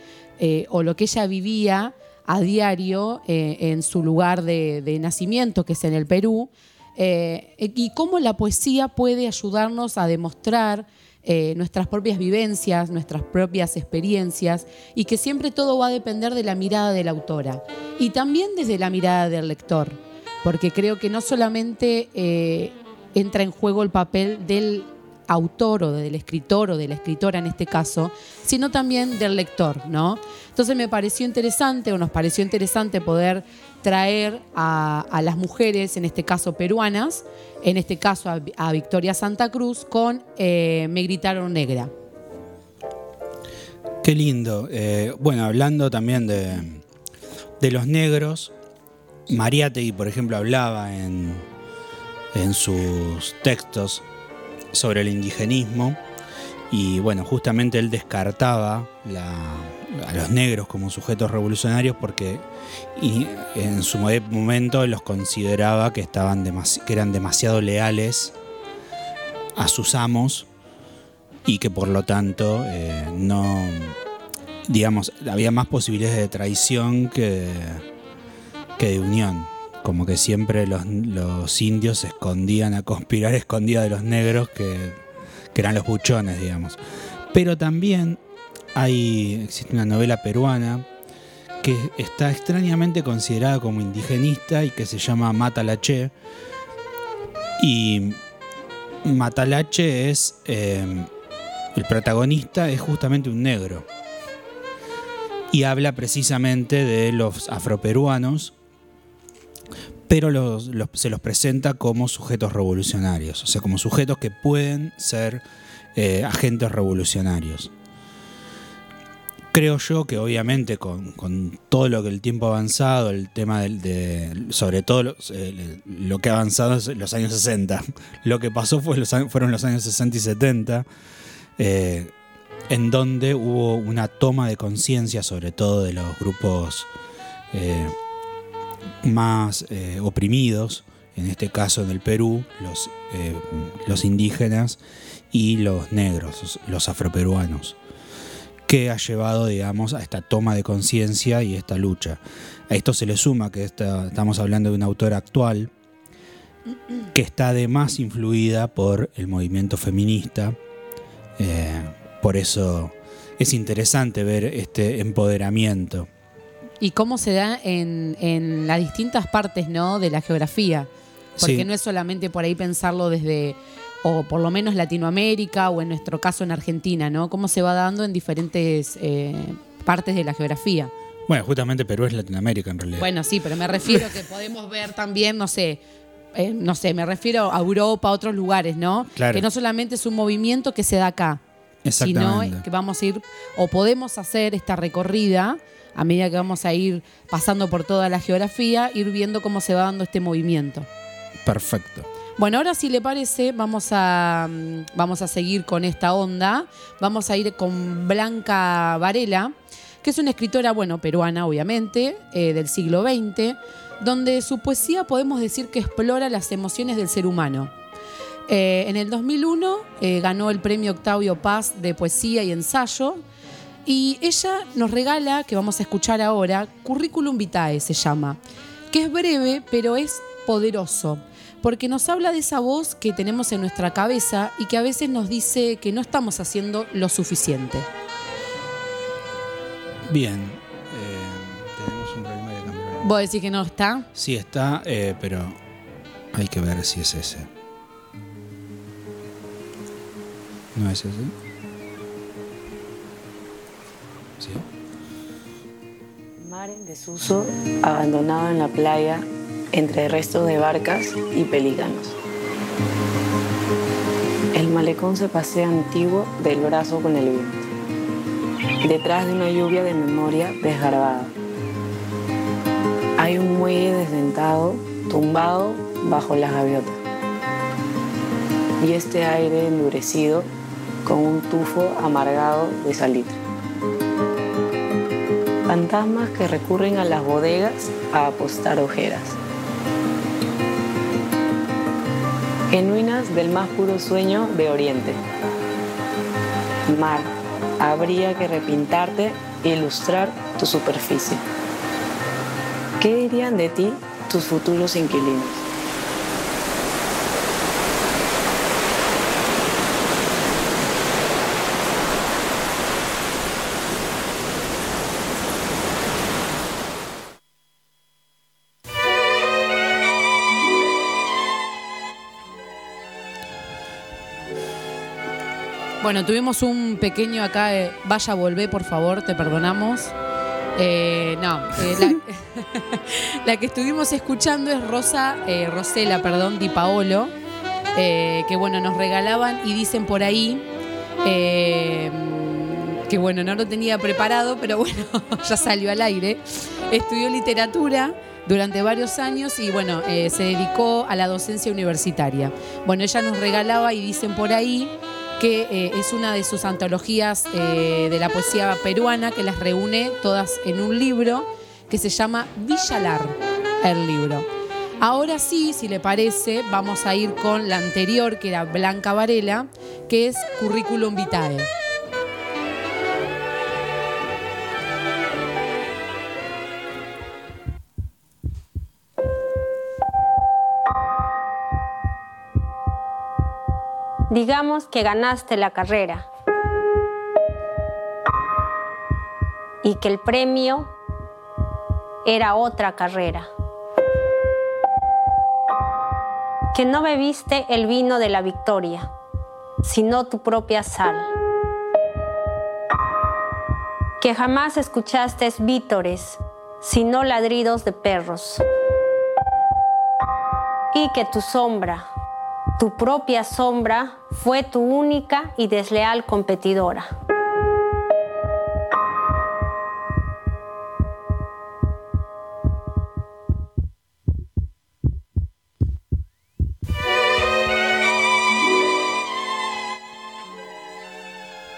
o lo que ella vivía a diario eh, en su lugar de, nacimiento, que es en el Perú, eh, y cómo la poesía puede ayudarnos a demostrar eh, nuestras propias vivencias, nuestras propias experiencias, y que siempre todo va a depender de la mirada de la autora y también desde la mirada del lector, porque creo que no solamente entra en juego el papel del autor o del escritor o de la escritora en este caso, sino también del lector, ¿no? Entonces me pareció interesante o nos pareció interesante poder traer a, las mujeres, en este caso peruanas, en este caso a, Victoria Santa Cruz con eh, Me gritaron negra. Qué lindo. Eh, bueno, hablando también de, de los negros, Mariátegui, por ejemplo, hablaba en, en sus textos sobre el indigenismo y bueno, justamente él descartaba la- a los negros como sujetos revolucionarios porque y en su mo- momento los consideraba que, estaban demasi- que eran demasiado leales a sus amos y que por lo tanto eh, no, digamos, había más posibilidades de traición que, que de unión. Como que siempre los, los indios se escondían a conspirar escondidas de los negros que, que eran los buchones, digamos. Pero también hay, existe una novela peruana que está extrañamente considerada como indigenista y que se llama Matalache. Y Matalache es, eh, el protagonista es justamente un negro. Y habla precisamente de los afroperuanos, pero se los presenta como sujetos revolucionarios, o sea, como sujetos que pueden ser eh, agentes revolucionarios. Creo yo que obviamente con, todo lo que el tiempo ha avanzado, el tema de, sobre todo eh, lo que ha avanzado es los años 60, lo que pasó fue fueron los años 60 y 70, eh, en donde hubo una toma de conciencia sobre todo de los grupos más eh, oprimidos, en este caso en el Perú, los, eh, los indígenas y los negros, los- afroperuanos, que ha llevado, digamos, a esta toma de conciencia y esta lucha. A esto se le suma que esta- estamos hablando de una autora actual que está además influida por el movimiento feminista. eh, por eso es interesante ver este empoderamiento. Y cómo se da en, en las distintas partes ¿no? de la geografía. porque Sí. no es solamente por ahí pensarlo desde, o por lo menos Latinoamérica, o en nuestro caso en Argentina, ¿no? Cómo se va dando en diferentes eh, partes de la geografía. Bueno, justamente Perú es Latinoamérica en realidad. Bueno, sí, pero me refiero que podemos ver también, no sé, eh, no sé, me refiero a Europa, a otros lugares, ¿no? Claro. Que no solamente es un movimiento que se da acá, sino que vamos a ir, o podemos hacer esta recorrida a medida que vamos a ir pasando por toda la geografía, ir viendo cómo se va dando este movimiento. Perfecto. Bueno, ahora si le parece, vamos a, mm, vamos a seguir con esta onda. Vamos a ir con Blanca Varela, que es una escritora, bueno, peruana, obviamente, eh, del siglo XX, donde su poesía podemos decir que explora las emociones del ser humano. Eh, en el 2001 eh, ganó el premio Octavio Paz de poesía y ensayo. Y ella nos regala, que vamos a escuchar ahora, Curriculum Vitae se llama, que es breve, pero es poderoso, porque nos habla de esa voz que tenemos en nuestra cabeza y que a veces nos dice que no estamos haciendo lo suficiente. Bien. eh, tenemos un problema de cámara. ¿Vos decís que no está? Sí está, eh, pero hay que ver si es ese. ¿No es ese? Mar en desuso, abandonado en la playa, entre restos de barcas y pelícanos. El malecón se pasea antiguo del brazo con el viento, detrás de una lluvia de memoria desgarbada. Hay un muelle desdentado, tumbado bajo las gaviotas. Y este aire endurecido con un tufo amargado de salitre. Fantasmas que recurren a las bodegas a apostar ojeras. Genuinas del más puro sueño de Oriente. Mar, habría que repintarte e ilustrar tu superficie. ¿Qué dirían de ti tus futuros inquilinos? Bueno, tuvimos un pequeño acá, eh, vaya, volvé, por favor, te perdonamos. Eh, no, eh, la, la que estuvimos escuchando es Rosa, eh, Rosela, perdón, Di Paolo, que bueno, nos regalaban y dicen por ahí que bueno, no lo tenía preparado, pero bueno, ya salió al aire. Estudió literatura durante varios años y bueno, eh, se dedicó a la docencia universitaria. Bueno, ella nos regalaba y dicen por ahí que eh, es una de sus antologías eh, de la poesía peruana que las reúne todas en un libro que se llama Villalar, el libro. Ahora sí, si le parece, vamos a ir con la anterior, que era Blanca Varela, que es Curriculum Vitae. Digamos que ganaste la carrera y que el premio era otra carrera. Que no bebiste el vino de la victoria, sino tu propia sal. Que jamás escuchaste vítores, sino ladridos de perros. Y que tu sombra, tu propia sombra fue tu única y desleal competidora.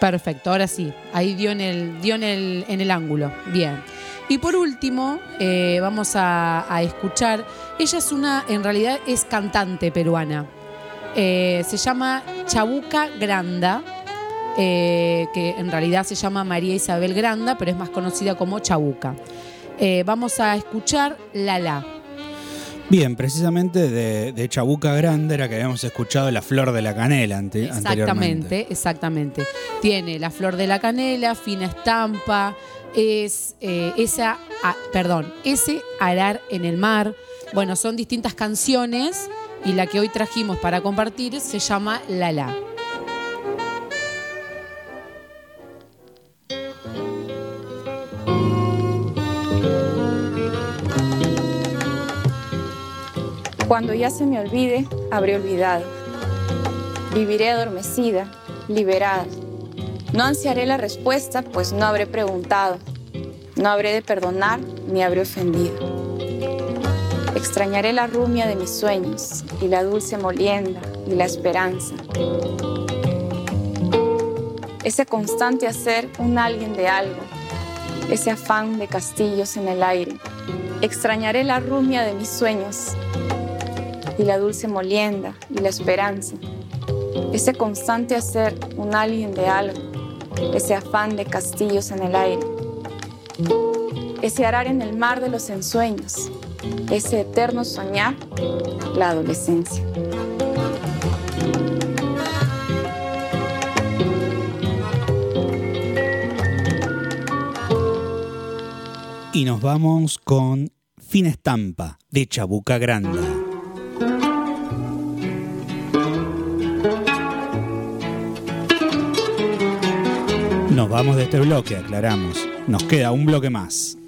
Perfecto, ahora sí, ahí dio en el, dio en el, en el ángulo. Bien. Y por último, eh, vamos a, a escuchar. Ella es una, en realidad es cantante peruana. Eh, se llama Chabuca Granda, eh, que en realidad se llama María Isabel Granda, pero es más conocida como Chabuca. Eh, vamos a escuchar La La. Bien, precisamente de, de Chabuca Grande era que habíamos escuchado La Flor de la Canela ante- anteriormente. Exactamente, exactamente. Tiene la flor de la canela, fina estampa, es eh, esa, ah, perdón, ese arar en el mar. Bueno, son distintas canciones y la que hoy trajimos para compartir se llama Lala. Cuando ya se me olvide, habré olvidado. Viviré adormecida, liberada. No ansiaré la respuesta, pues no habré preguntado. No habré de perdonar, ni habré ofendido. Extrañaré la rumia de mis sueños y la dulce molienda y la esperanza. Ese constante hacer un alguien de algo, ese afán de castillos en el aire. Extrañaré la rumia de mis sueños y la dulce molienda y la esperanza. Ese constante hacer un alguien de algo, ese afán de castillos en el aire. Ese arar en el mar de los ensueños, ese eterno soñar, la adolescencia. Y nos vamos con Fina Estampa de Chabuca Granda. Nos vamos de este bloque, aclaramos. Nos queda un bloque más.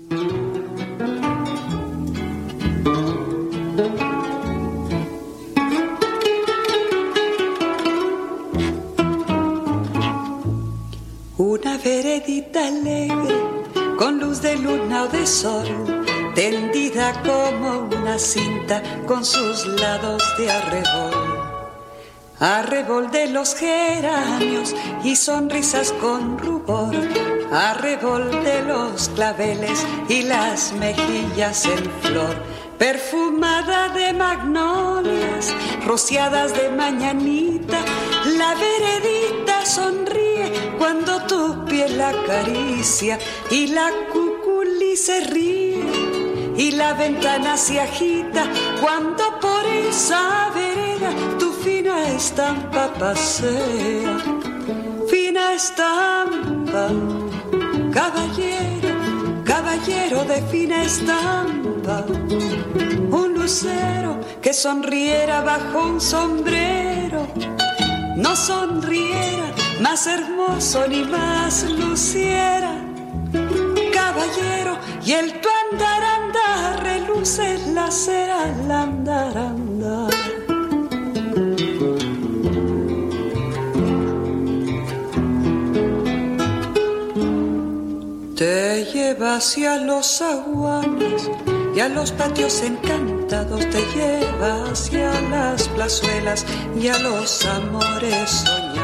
Cinta con sus lados de arrebol. Arrebol de los geranios y sonrisas con rubor. Arrebol de los claveles y las mejillas en flor. Perfumada de magnolias, rociadas de mañanita. La veredita sonríe cuando tu piel la acaricia y la cuculi se ríe y la ventana se agita cuando por esa vereda tu fina estampa pasea. Fina estampa, caballero, caballero de fina estampa. Un lucero que sonriera bajo un sombrero, no sonriera más hermoso ni más luciera. Caballero, y el tu andar andar reluce la cera al andar andar. Te lleva hacia los aguanes y a los patios encantados, te lleva hacia las plazuelas y a los amores soñados.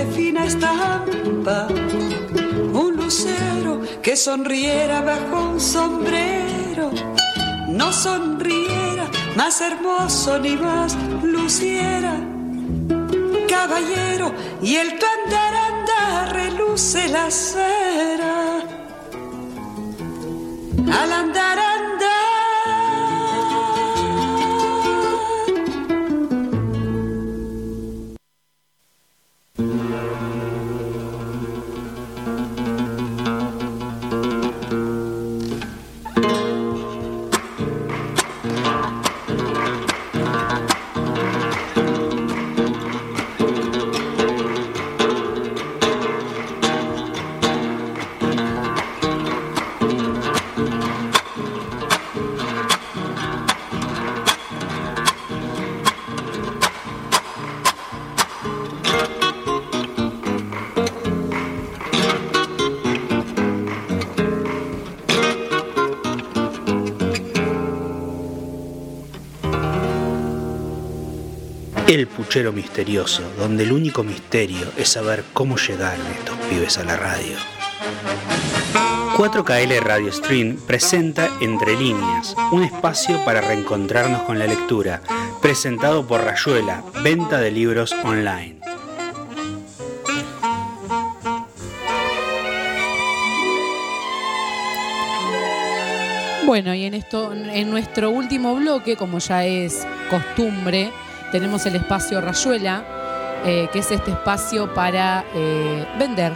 de fina estampa. Un lucero que sonriera bajo un sombrero, no sonriera más hermoso ni más luciera caballero y el tu andar reluce la cera. Al. Misterioso, donde el único misterio es saber cómo llegaron estos pibes a la radio. 4KL Radio Stream presenta Entre Líneas, un espacio para reencontrarnos con la lectura, presentado por Rayuela, venta de libros online. Bueno, y en esto, en nuestro último bloque, como ya es costumbre, tenemos el espacio Rayuela, eh, que es este espacio para eh, vender,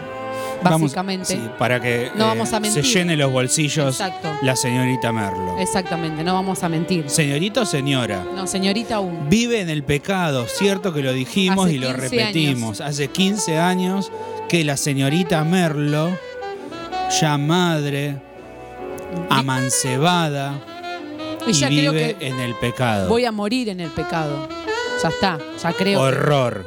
Vamos- básicamente. sí, para que No eh, vamos a se llene los bolsillos Exacto. la señorita Merlo. Exactamente, no vamos a mentir. ¿Señorita o señora? No, señorita aún. Vive en el pecado, cierto que lo dijimos Hace y lo 15 repetimos. Hace 15 años que la señorita Merlo, ya madre, amancebada, Y y, ya creo vive que en el pecado. Voy a morir en el pecado. Ya está, ya creo. Horror.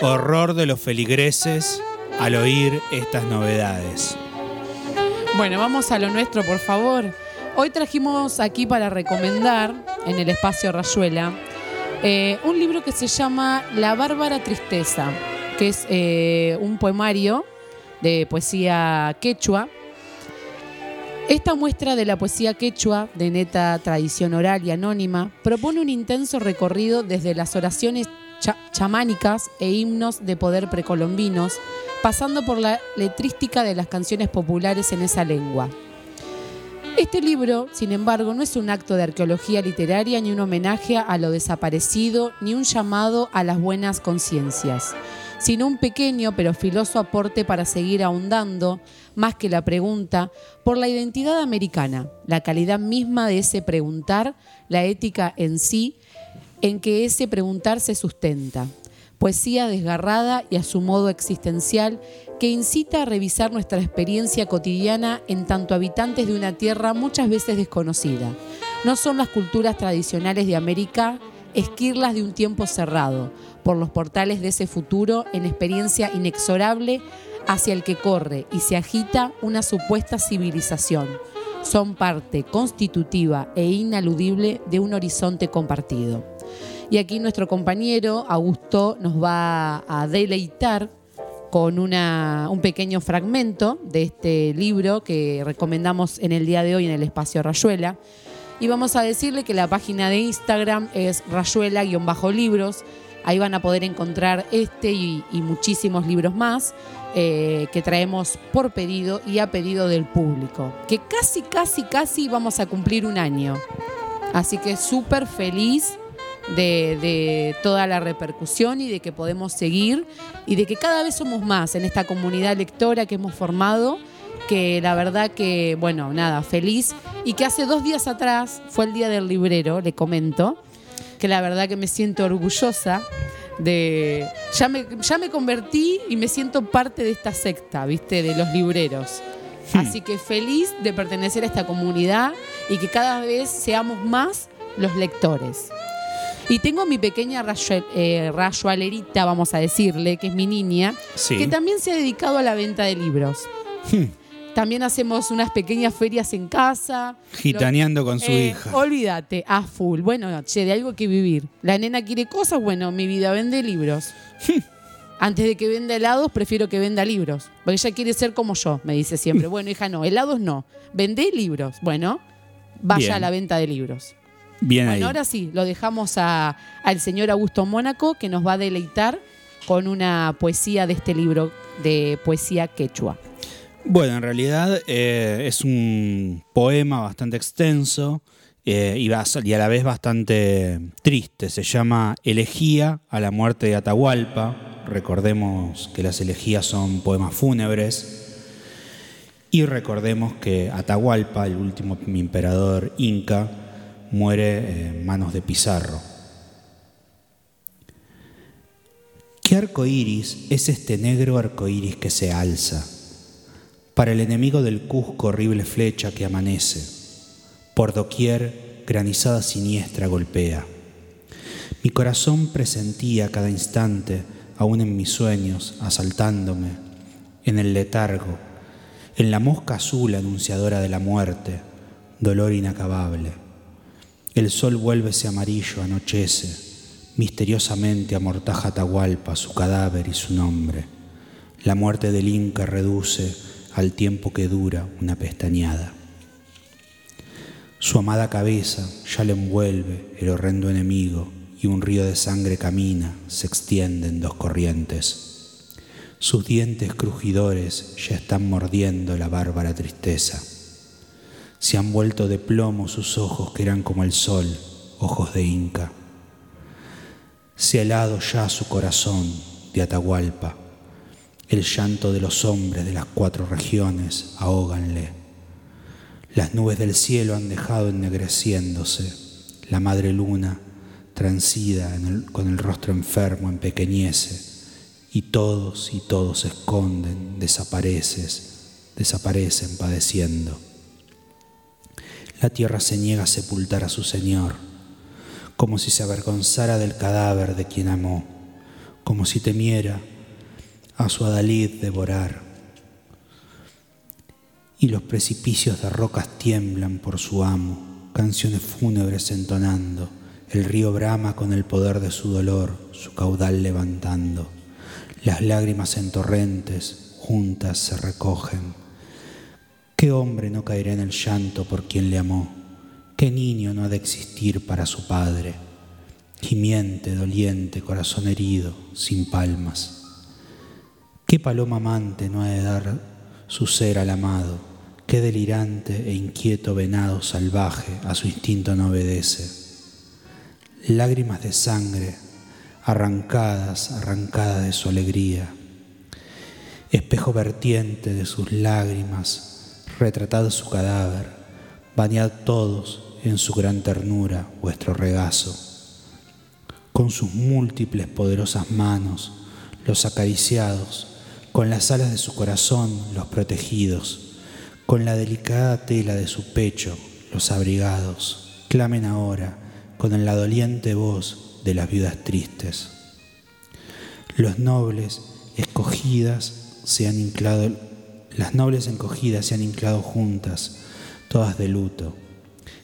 Horror de los feligreses al oír estas novedades. Bueno, vamos a lo nuestro, por favor. Hoy trajimos aquí para recomendar, en el espacio Rayuela, eh, un libro que se llama La Bárbara Tristeza, que es eh, un poemario de poesía quechua. Esta muestra de la poesía quechua, de neta tradición oral y anónima, propone un intenso recorrido desde las oraciones cha- chamánicas e himnos de poder precolombinos, pasando por la letrística de las canciones populares en esa lengua. Este libro, sin embargo, no es un acto de arqueología literaria ni un homenaje a lo desaparecido ni un llamado a las buenas conciencias, sino un pequeño pero filoso aporte para seguir ahondando, más que la pregunta, por la identidad americana, la calidad misma de ese preguntar, la ética en sí, en que ese preguntar se sustenta. Poesía desgarrada y a su modo existencial que incita a revisar nuestra experiencia cotidiana en tanto habitantes de una tierra muchas veces desconocida. No son las culturas tradicionales de América esquirlas de un tiempo cerrado, por los portales de ese futuro en experiencia inexorable hacia el que corre y se agita una supuesta civilización. Son parte constitutiva e inaludible de un horizonte compartido. Y aquí nuestro compañero Augusto nos va a deleitar con una- un pequeño fragmento de este libro que recomendamos en el día de hoy en el espacio Rayuela. Y vamos a decirle que la página de Instagram es rayuela-libros. Ahí van a poder encontrar este y, muchísimos libros más eh, que traemos por pedido y a pedido del público. Que casi, casi, casi vamos a cumplir un año. Así que súper feliz de toda la repercusión y de que podemos seguir y de que cada vez somos más en esta comunidad lectora que hemos formado, que la verdad que, bueno, nada, feliz y que hace dos días atrás fue el Día del Librero, le comento, que la verdad que me siento orgullosa de... Ya me, ya me convertí y me siento parte de esta secta, ¿viste? De los libreros. Así que feliz de pertenecer a esta comunidad y que cada vez seamos más los lectores. Y tengo mi pequeña rayo- eh, rayualerita, vamos a decirle, que es mi niña, Sí. que también se ha dedicado a la venta de libros. También hacemos unas pequeñas ferias en casa. Gitaneando con su Eh, hija. Olvídate, a full. Bueno, che, de algo que vivir. La nena quiere cosas, bueno, mi vida vende libros. Antes de que venda helados, prefiero que venda libros. Porque ella quiere ser como yo, me dice siempre. Bueno, hija, no, helados no. Vendé libros. Bueno, vaya Bien. a la venta de libros. Bien ahí. Bueno, ahora sí, lo dejamos a- al señor Augusto Mónaco, que nos va a deleitar con una poesía de este libro de poesía quechua. Bueno, en realidad eh, es un poema bastante extenso eh, y, y a la vez bastante triste. Se llama Elegía a la muerte de Atahualpa. Recordemos que las elegías son poemas fúnebres. Y recordemos que Atahualpa, el último emperador inca, muere en manos de Pizarro. ¿Qué arco iris es este negro arco iris que se alza? Para el enemigo del Cusco, horrible flecha que amanece. Por doquier, granizada siniestra golpea. Mi corazón presentía cada instante, aún en mis sueños, asaltándome, en el letargo, en la mosca azul anunciadora de la muerte, dolor inacabable. El sol vuélvese amarillo, anochece, misteriosamente amortaja Atahualpa, su cadáver y su nombre. La muerte del Inca reduce al tiempo que dura una pestañada. Su amada cabeza ya le envuelve el horrendo enemigo y un río de sangre camina, se extiende en dos corrientes. Sus dientes crujidores ya están mordiendo la bárbara tristeza. Se han vuelto de plomo sus ojos que eran como el sol, ojos de Inca. Se ha helado ya su corazón de Atahualpa. El llanto de los hombres de las cuatro regiones ahóganle. Las nubes del cielo han dejado ennegreciéndose. La madre luna, transida con el rostro enfermo, empequeñece. Y todos y todos se esconden, desapareces, desaparecen padeciendo. La tierra se niega a sepultar a su Señor, como si se avergonzara del cadáver de quien amó, como si temiera a su adalid devorar. Y los precipicios de rocas tiemblan por su amo, canciones fúnebres entonando, el río brama con el poder de su dolor, su caudal levantando. Las lágrimas en torrentes juntas se recogen. ¿Qué hombre no caerá en el llanto por quien le amó? ¿Qué niño no ha de existir para su padre? Gimiente, doliente, corazón herido, sin palmas. ¿Qué paloma amante no ha de dar su ser al amado? ¿Qué delirante e inquieto venado salvaje a su instinto no obedece? Lágrimas de sangre, arrancadas, arrancadas de su alegría. Espejo vertiente de sus lágrimas, retratado su cadáver, bañad todos en su gran ternura vuestro regazo. Con sus múltiples poderosas manos, los acariciados, con las alas de su corazón los protegidos, con la delicada tela de su pecho los abrigados, clamen ahora con la doliente voz de las viudas tristes. Los nobles escogidas se han inclado, las nobles encogidas se han inclado juntas, todas de luto.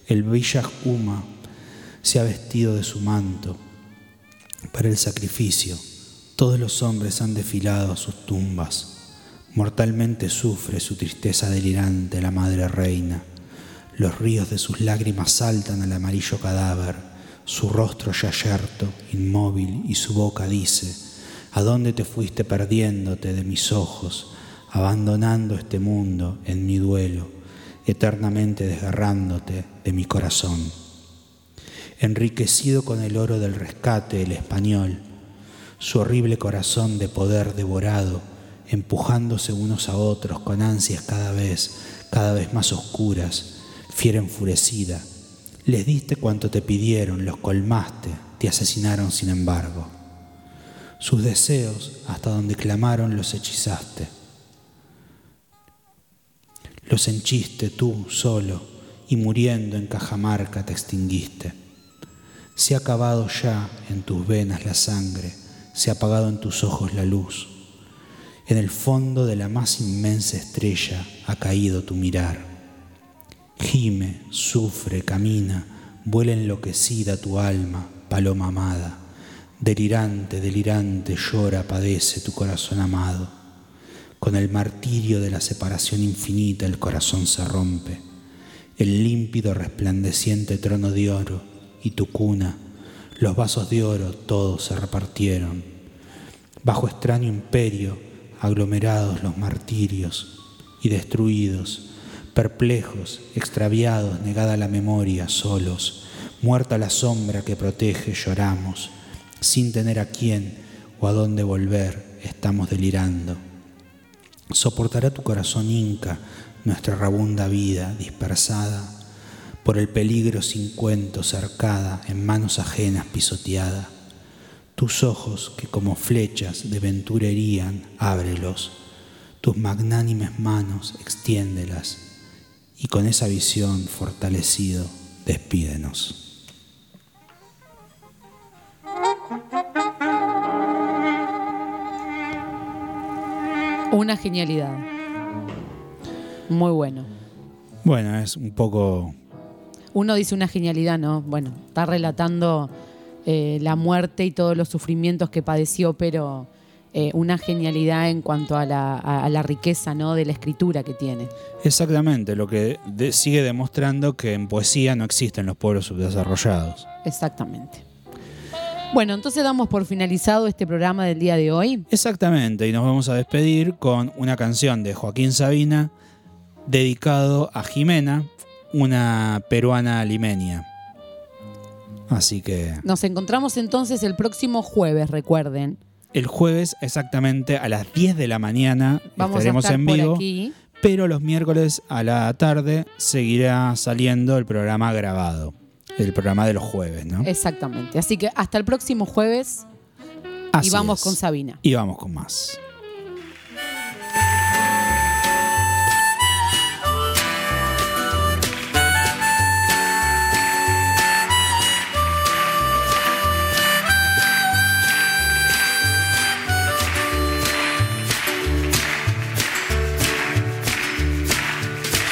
El Villaj Uma se ha vestido de su manto para el sacrificio todos los hombres han desfilado a sus tumbas. Mortalmente sufre su tristeza delirante la madre reina. Los ríos de sus lágrimas saltan al amarillo cadáver. Su rostro ya yerto, inmóvil, y su boca dice, ¿A dónde te fuiste perdiéndote de mis ojos, abandonando este mundo en mi duelo, eternamente desgarrándote de mi corazón? Enriquecido con el oro del rescate, el español, su horrible corazón de poder devorado, empujándose unos a otros con ansias cada vez, cada vez más oscuras, fiera enfurecida. Les diste cuanto te pidieron, los colmaste, te asesinaron sin embargo. Sus deseos, hasta donde clamaron, los hechizaste. Los henchiste tú solo y muriendo en Cajamarca te extinguiste. Se ha acabado ya en tus venas la sangre se ha apagado en tus ojos la luz. En el fondo de la más inmensa estrella ha caído tu mirar. Gime, sufre, camina, vuela enloquecida tu alma, paloma amada. Delirante, delirante, llora, padece tu corazón amado. Con el martirio de la separación infinita el corazón se rompe. El límpido resplandeciente trono de oro y tu cuna los vasos de oro todos se repartieron. Bajo extraño imperio, aglomerados los martirios y destruidos, perplejos, extraviados, negada la memoria, solos, muerta la sombra que protege, lloramos, sin tener a quién o a dónde volver, estamos delirando. ¿Soportará tu corazón inca nuestra rabunda vida dispersada? Por el peligro sin cuento cercada, en manos ajenas pisoteada. Tus ojos que como flechas de ventura herían, ábrelos, tus magnánimes manos extiéndelas, y con esa visión fortalecido, despídenos. Una genialidad. Muy bueno. Bueno, es un poco uno dice una genialidad, ¿no? Bueno, está relatando eh, la muerte y todos los sufrimientos que padeció, pero eh, una genialidad en cuanto a la, a- a la riqueza ¿no? de la escritura que tiene. Exactamente, lo que de- sigue demostrando que en poesía no existen los pueblos subdesarrollados. Exactamente. Bueno, entonces damos por finalizado este programa del día de hoy. Exactamente, y nos vamos a despedir con una canción de Joaquín Sabina dedicado a Jimena, una peruana limeña. Así que Nos encontramos entonces el próximo jueves, recuerden. el jueves exactamente a las 10 de la mañana Vamos estaremos a estar en por vivo. aquí. Pero los miércoles a la tarde seguirá saliendo el programa grabado. El programa de los jueves, ¿no? Exactamente. Así que hasta el próximo jueves Así y vamos es. con Sabina. Y vamos con más.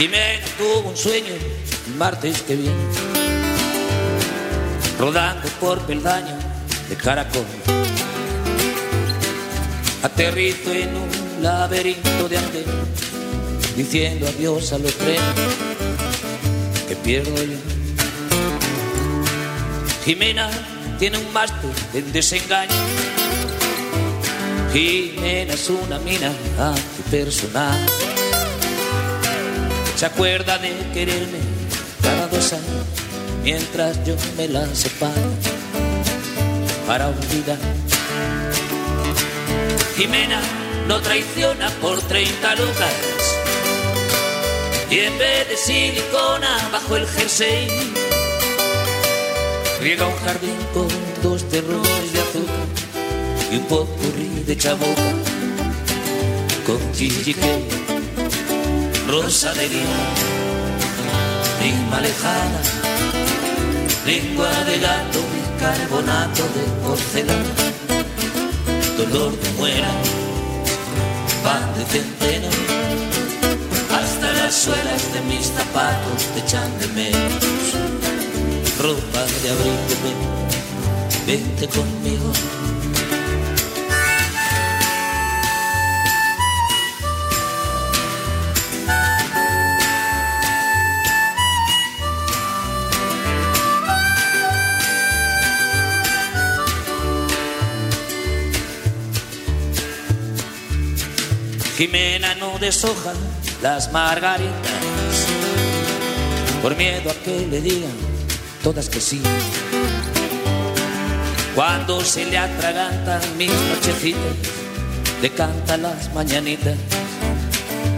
Jimena tuvo un sueño el martes que viene, rodando por peldaño de caracol. Aterrizo en un laberinto de andén, diciendo adiós a los trenes que pierdo yo. Jimena tiene un máster en desengaño. Jimena es una mina antipersonal. Se acuerda de quererme cada dos años mientras yo me la separo para olvidar. Jimena no traiciona por 30 lucas y en vez de silicona bajo el jersey riega un jardín con dos terrones de azúcar y un potpourri de chaboca con chichique rosa de lima, lima lejana, lengua de gato y carbonato de porcelana, dolor de muera, pan de centeno, hasta las suelas de mis zapatos te echan de menos, ropa de abrigo, ven, vente conmigo. Jimena no deshoja las margaritas por miedo a que le digan todas que sí. Cuando se le atragantan mis nochecitas, le canta las mañanitas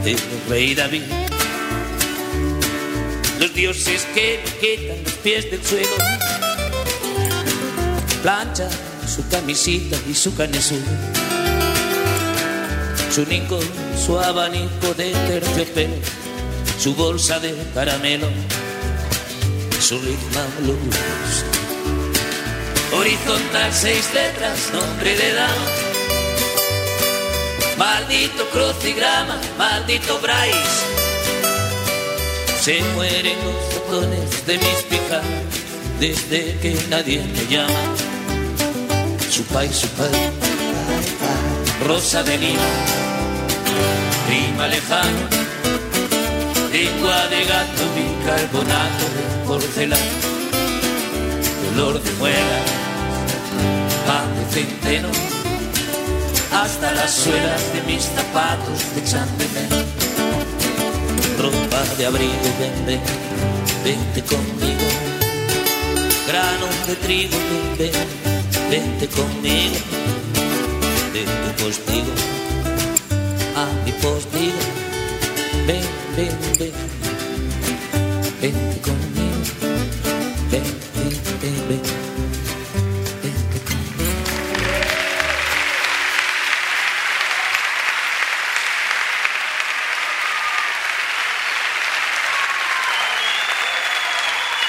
del rey David. Los dioses que me quitan los pies del suelo, plancha su camisita y su canesú su nico, su abanico de terciopelo, su bolsa de caramelo, su ritmo blues. Horizontal seis letras, nombre de dama. Maldito crucigrama, maldito Bryce. Se mueren los botones de mis pijas desde que nadie me llama. Su país, su país, rosa de lima clima lejano, lengua de gato, bicarbonato de porcelana, dolor de muela, pan de centeno, hasta las suelas de mis zapatos te echan de menos. Ropa de abrigo, ven, ven, vente conmigo. Grano de trigo, ven, ven, vente conmigo. De tu postigo a mi postigo. Ven, ven, ven, vente conmigo. Ven, ven, ven, ven.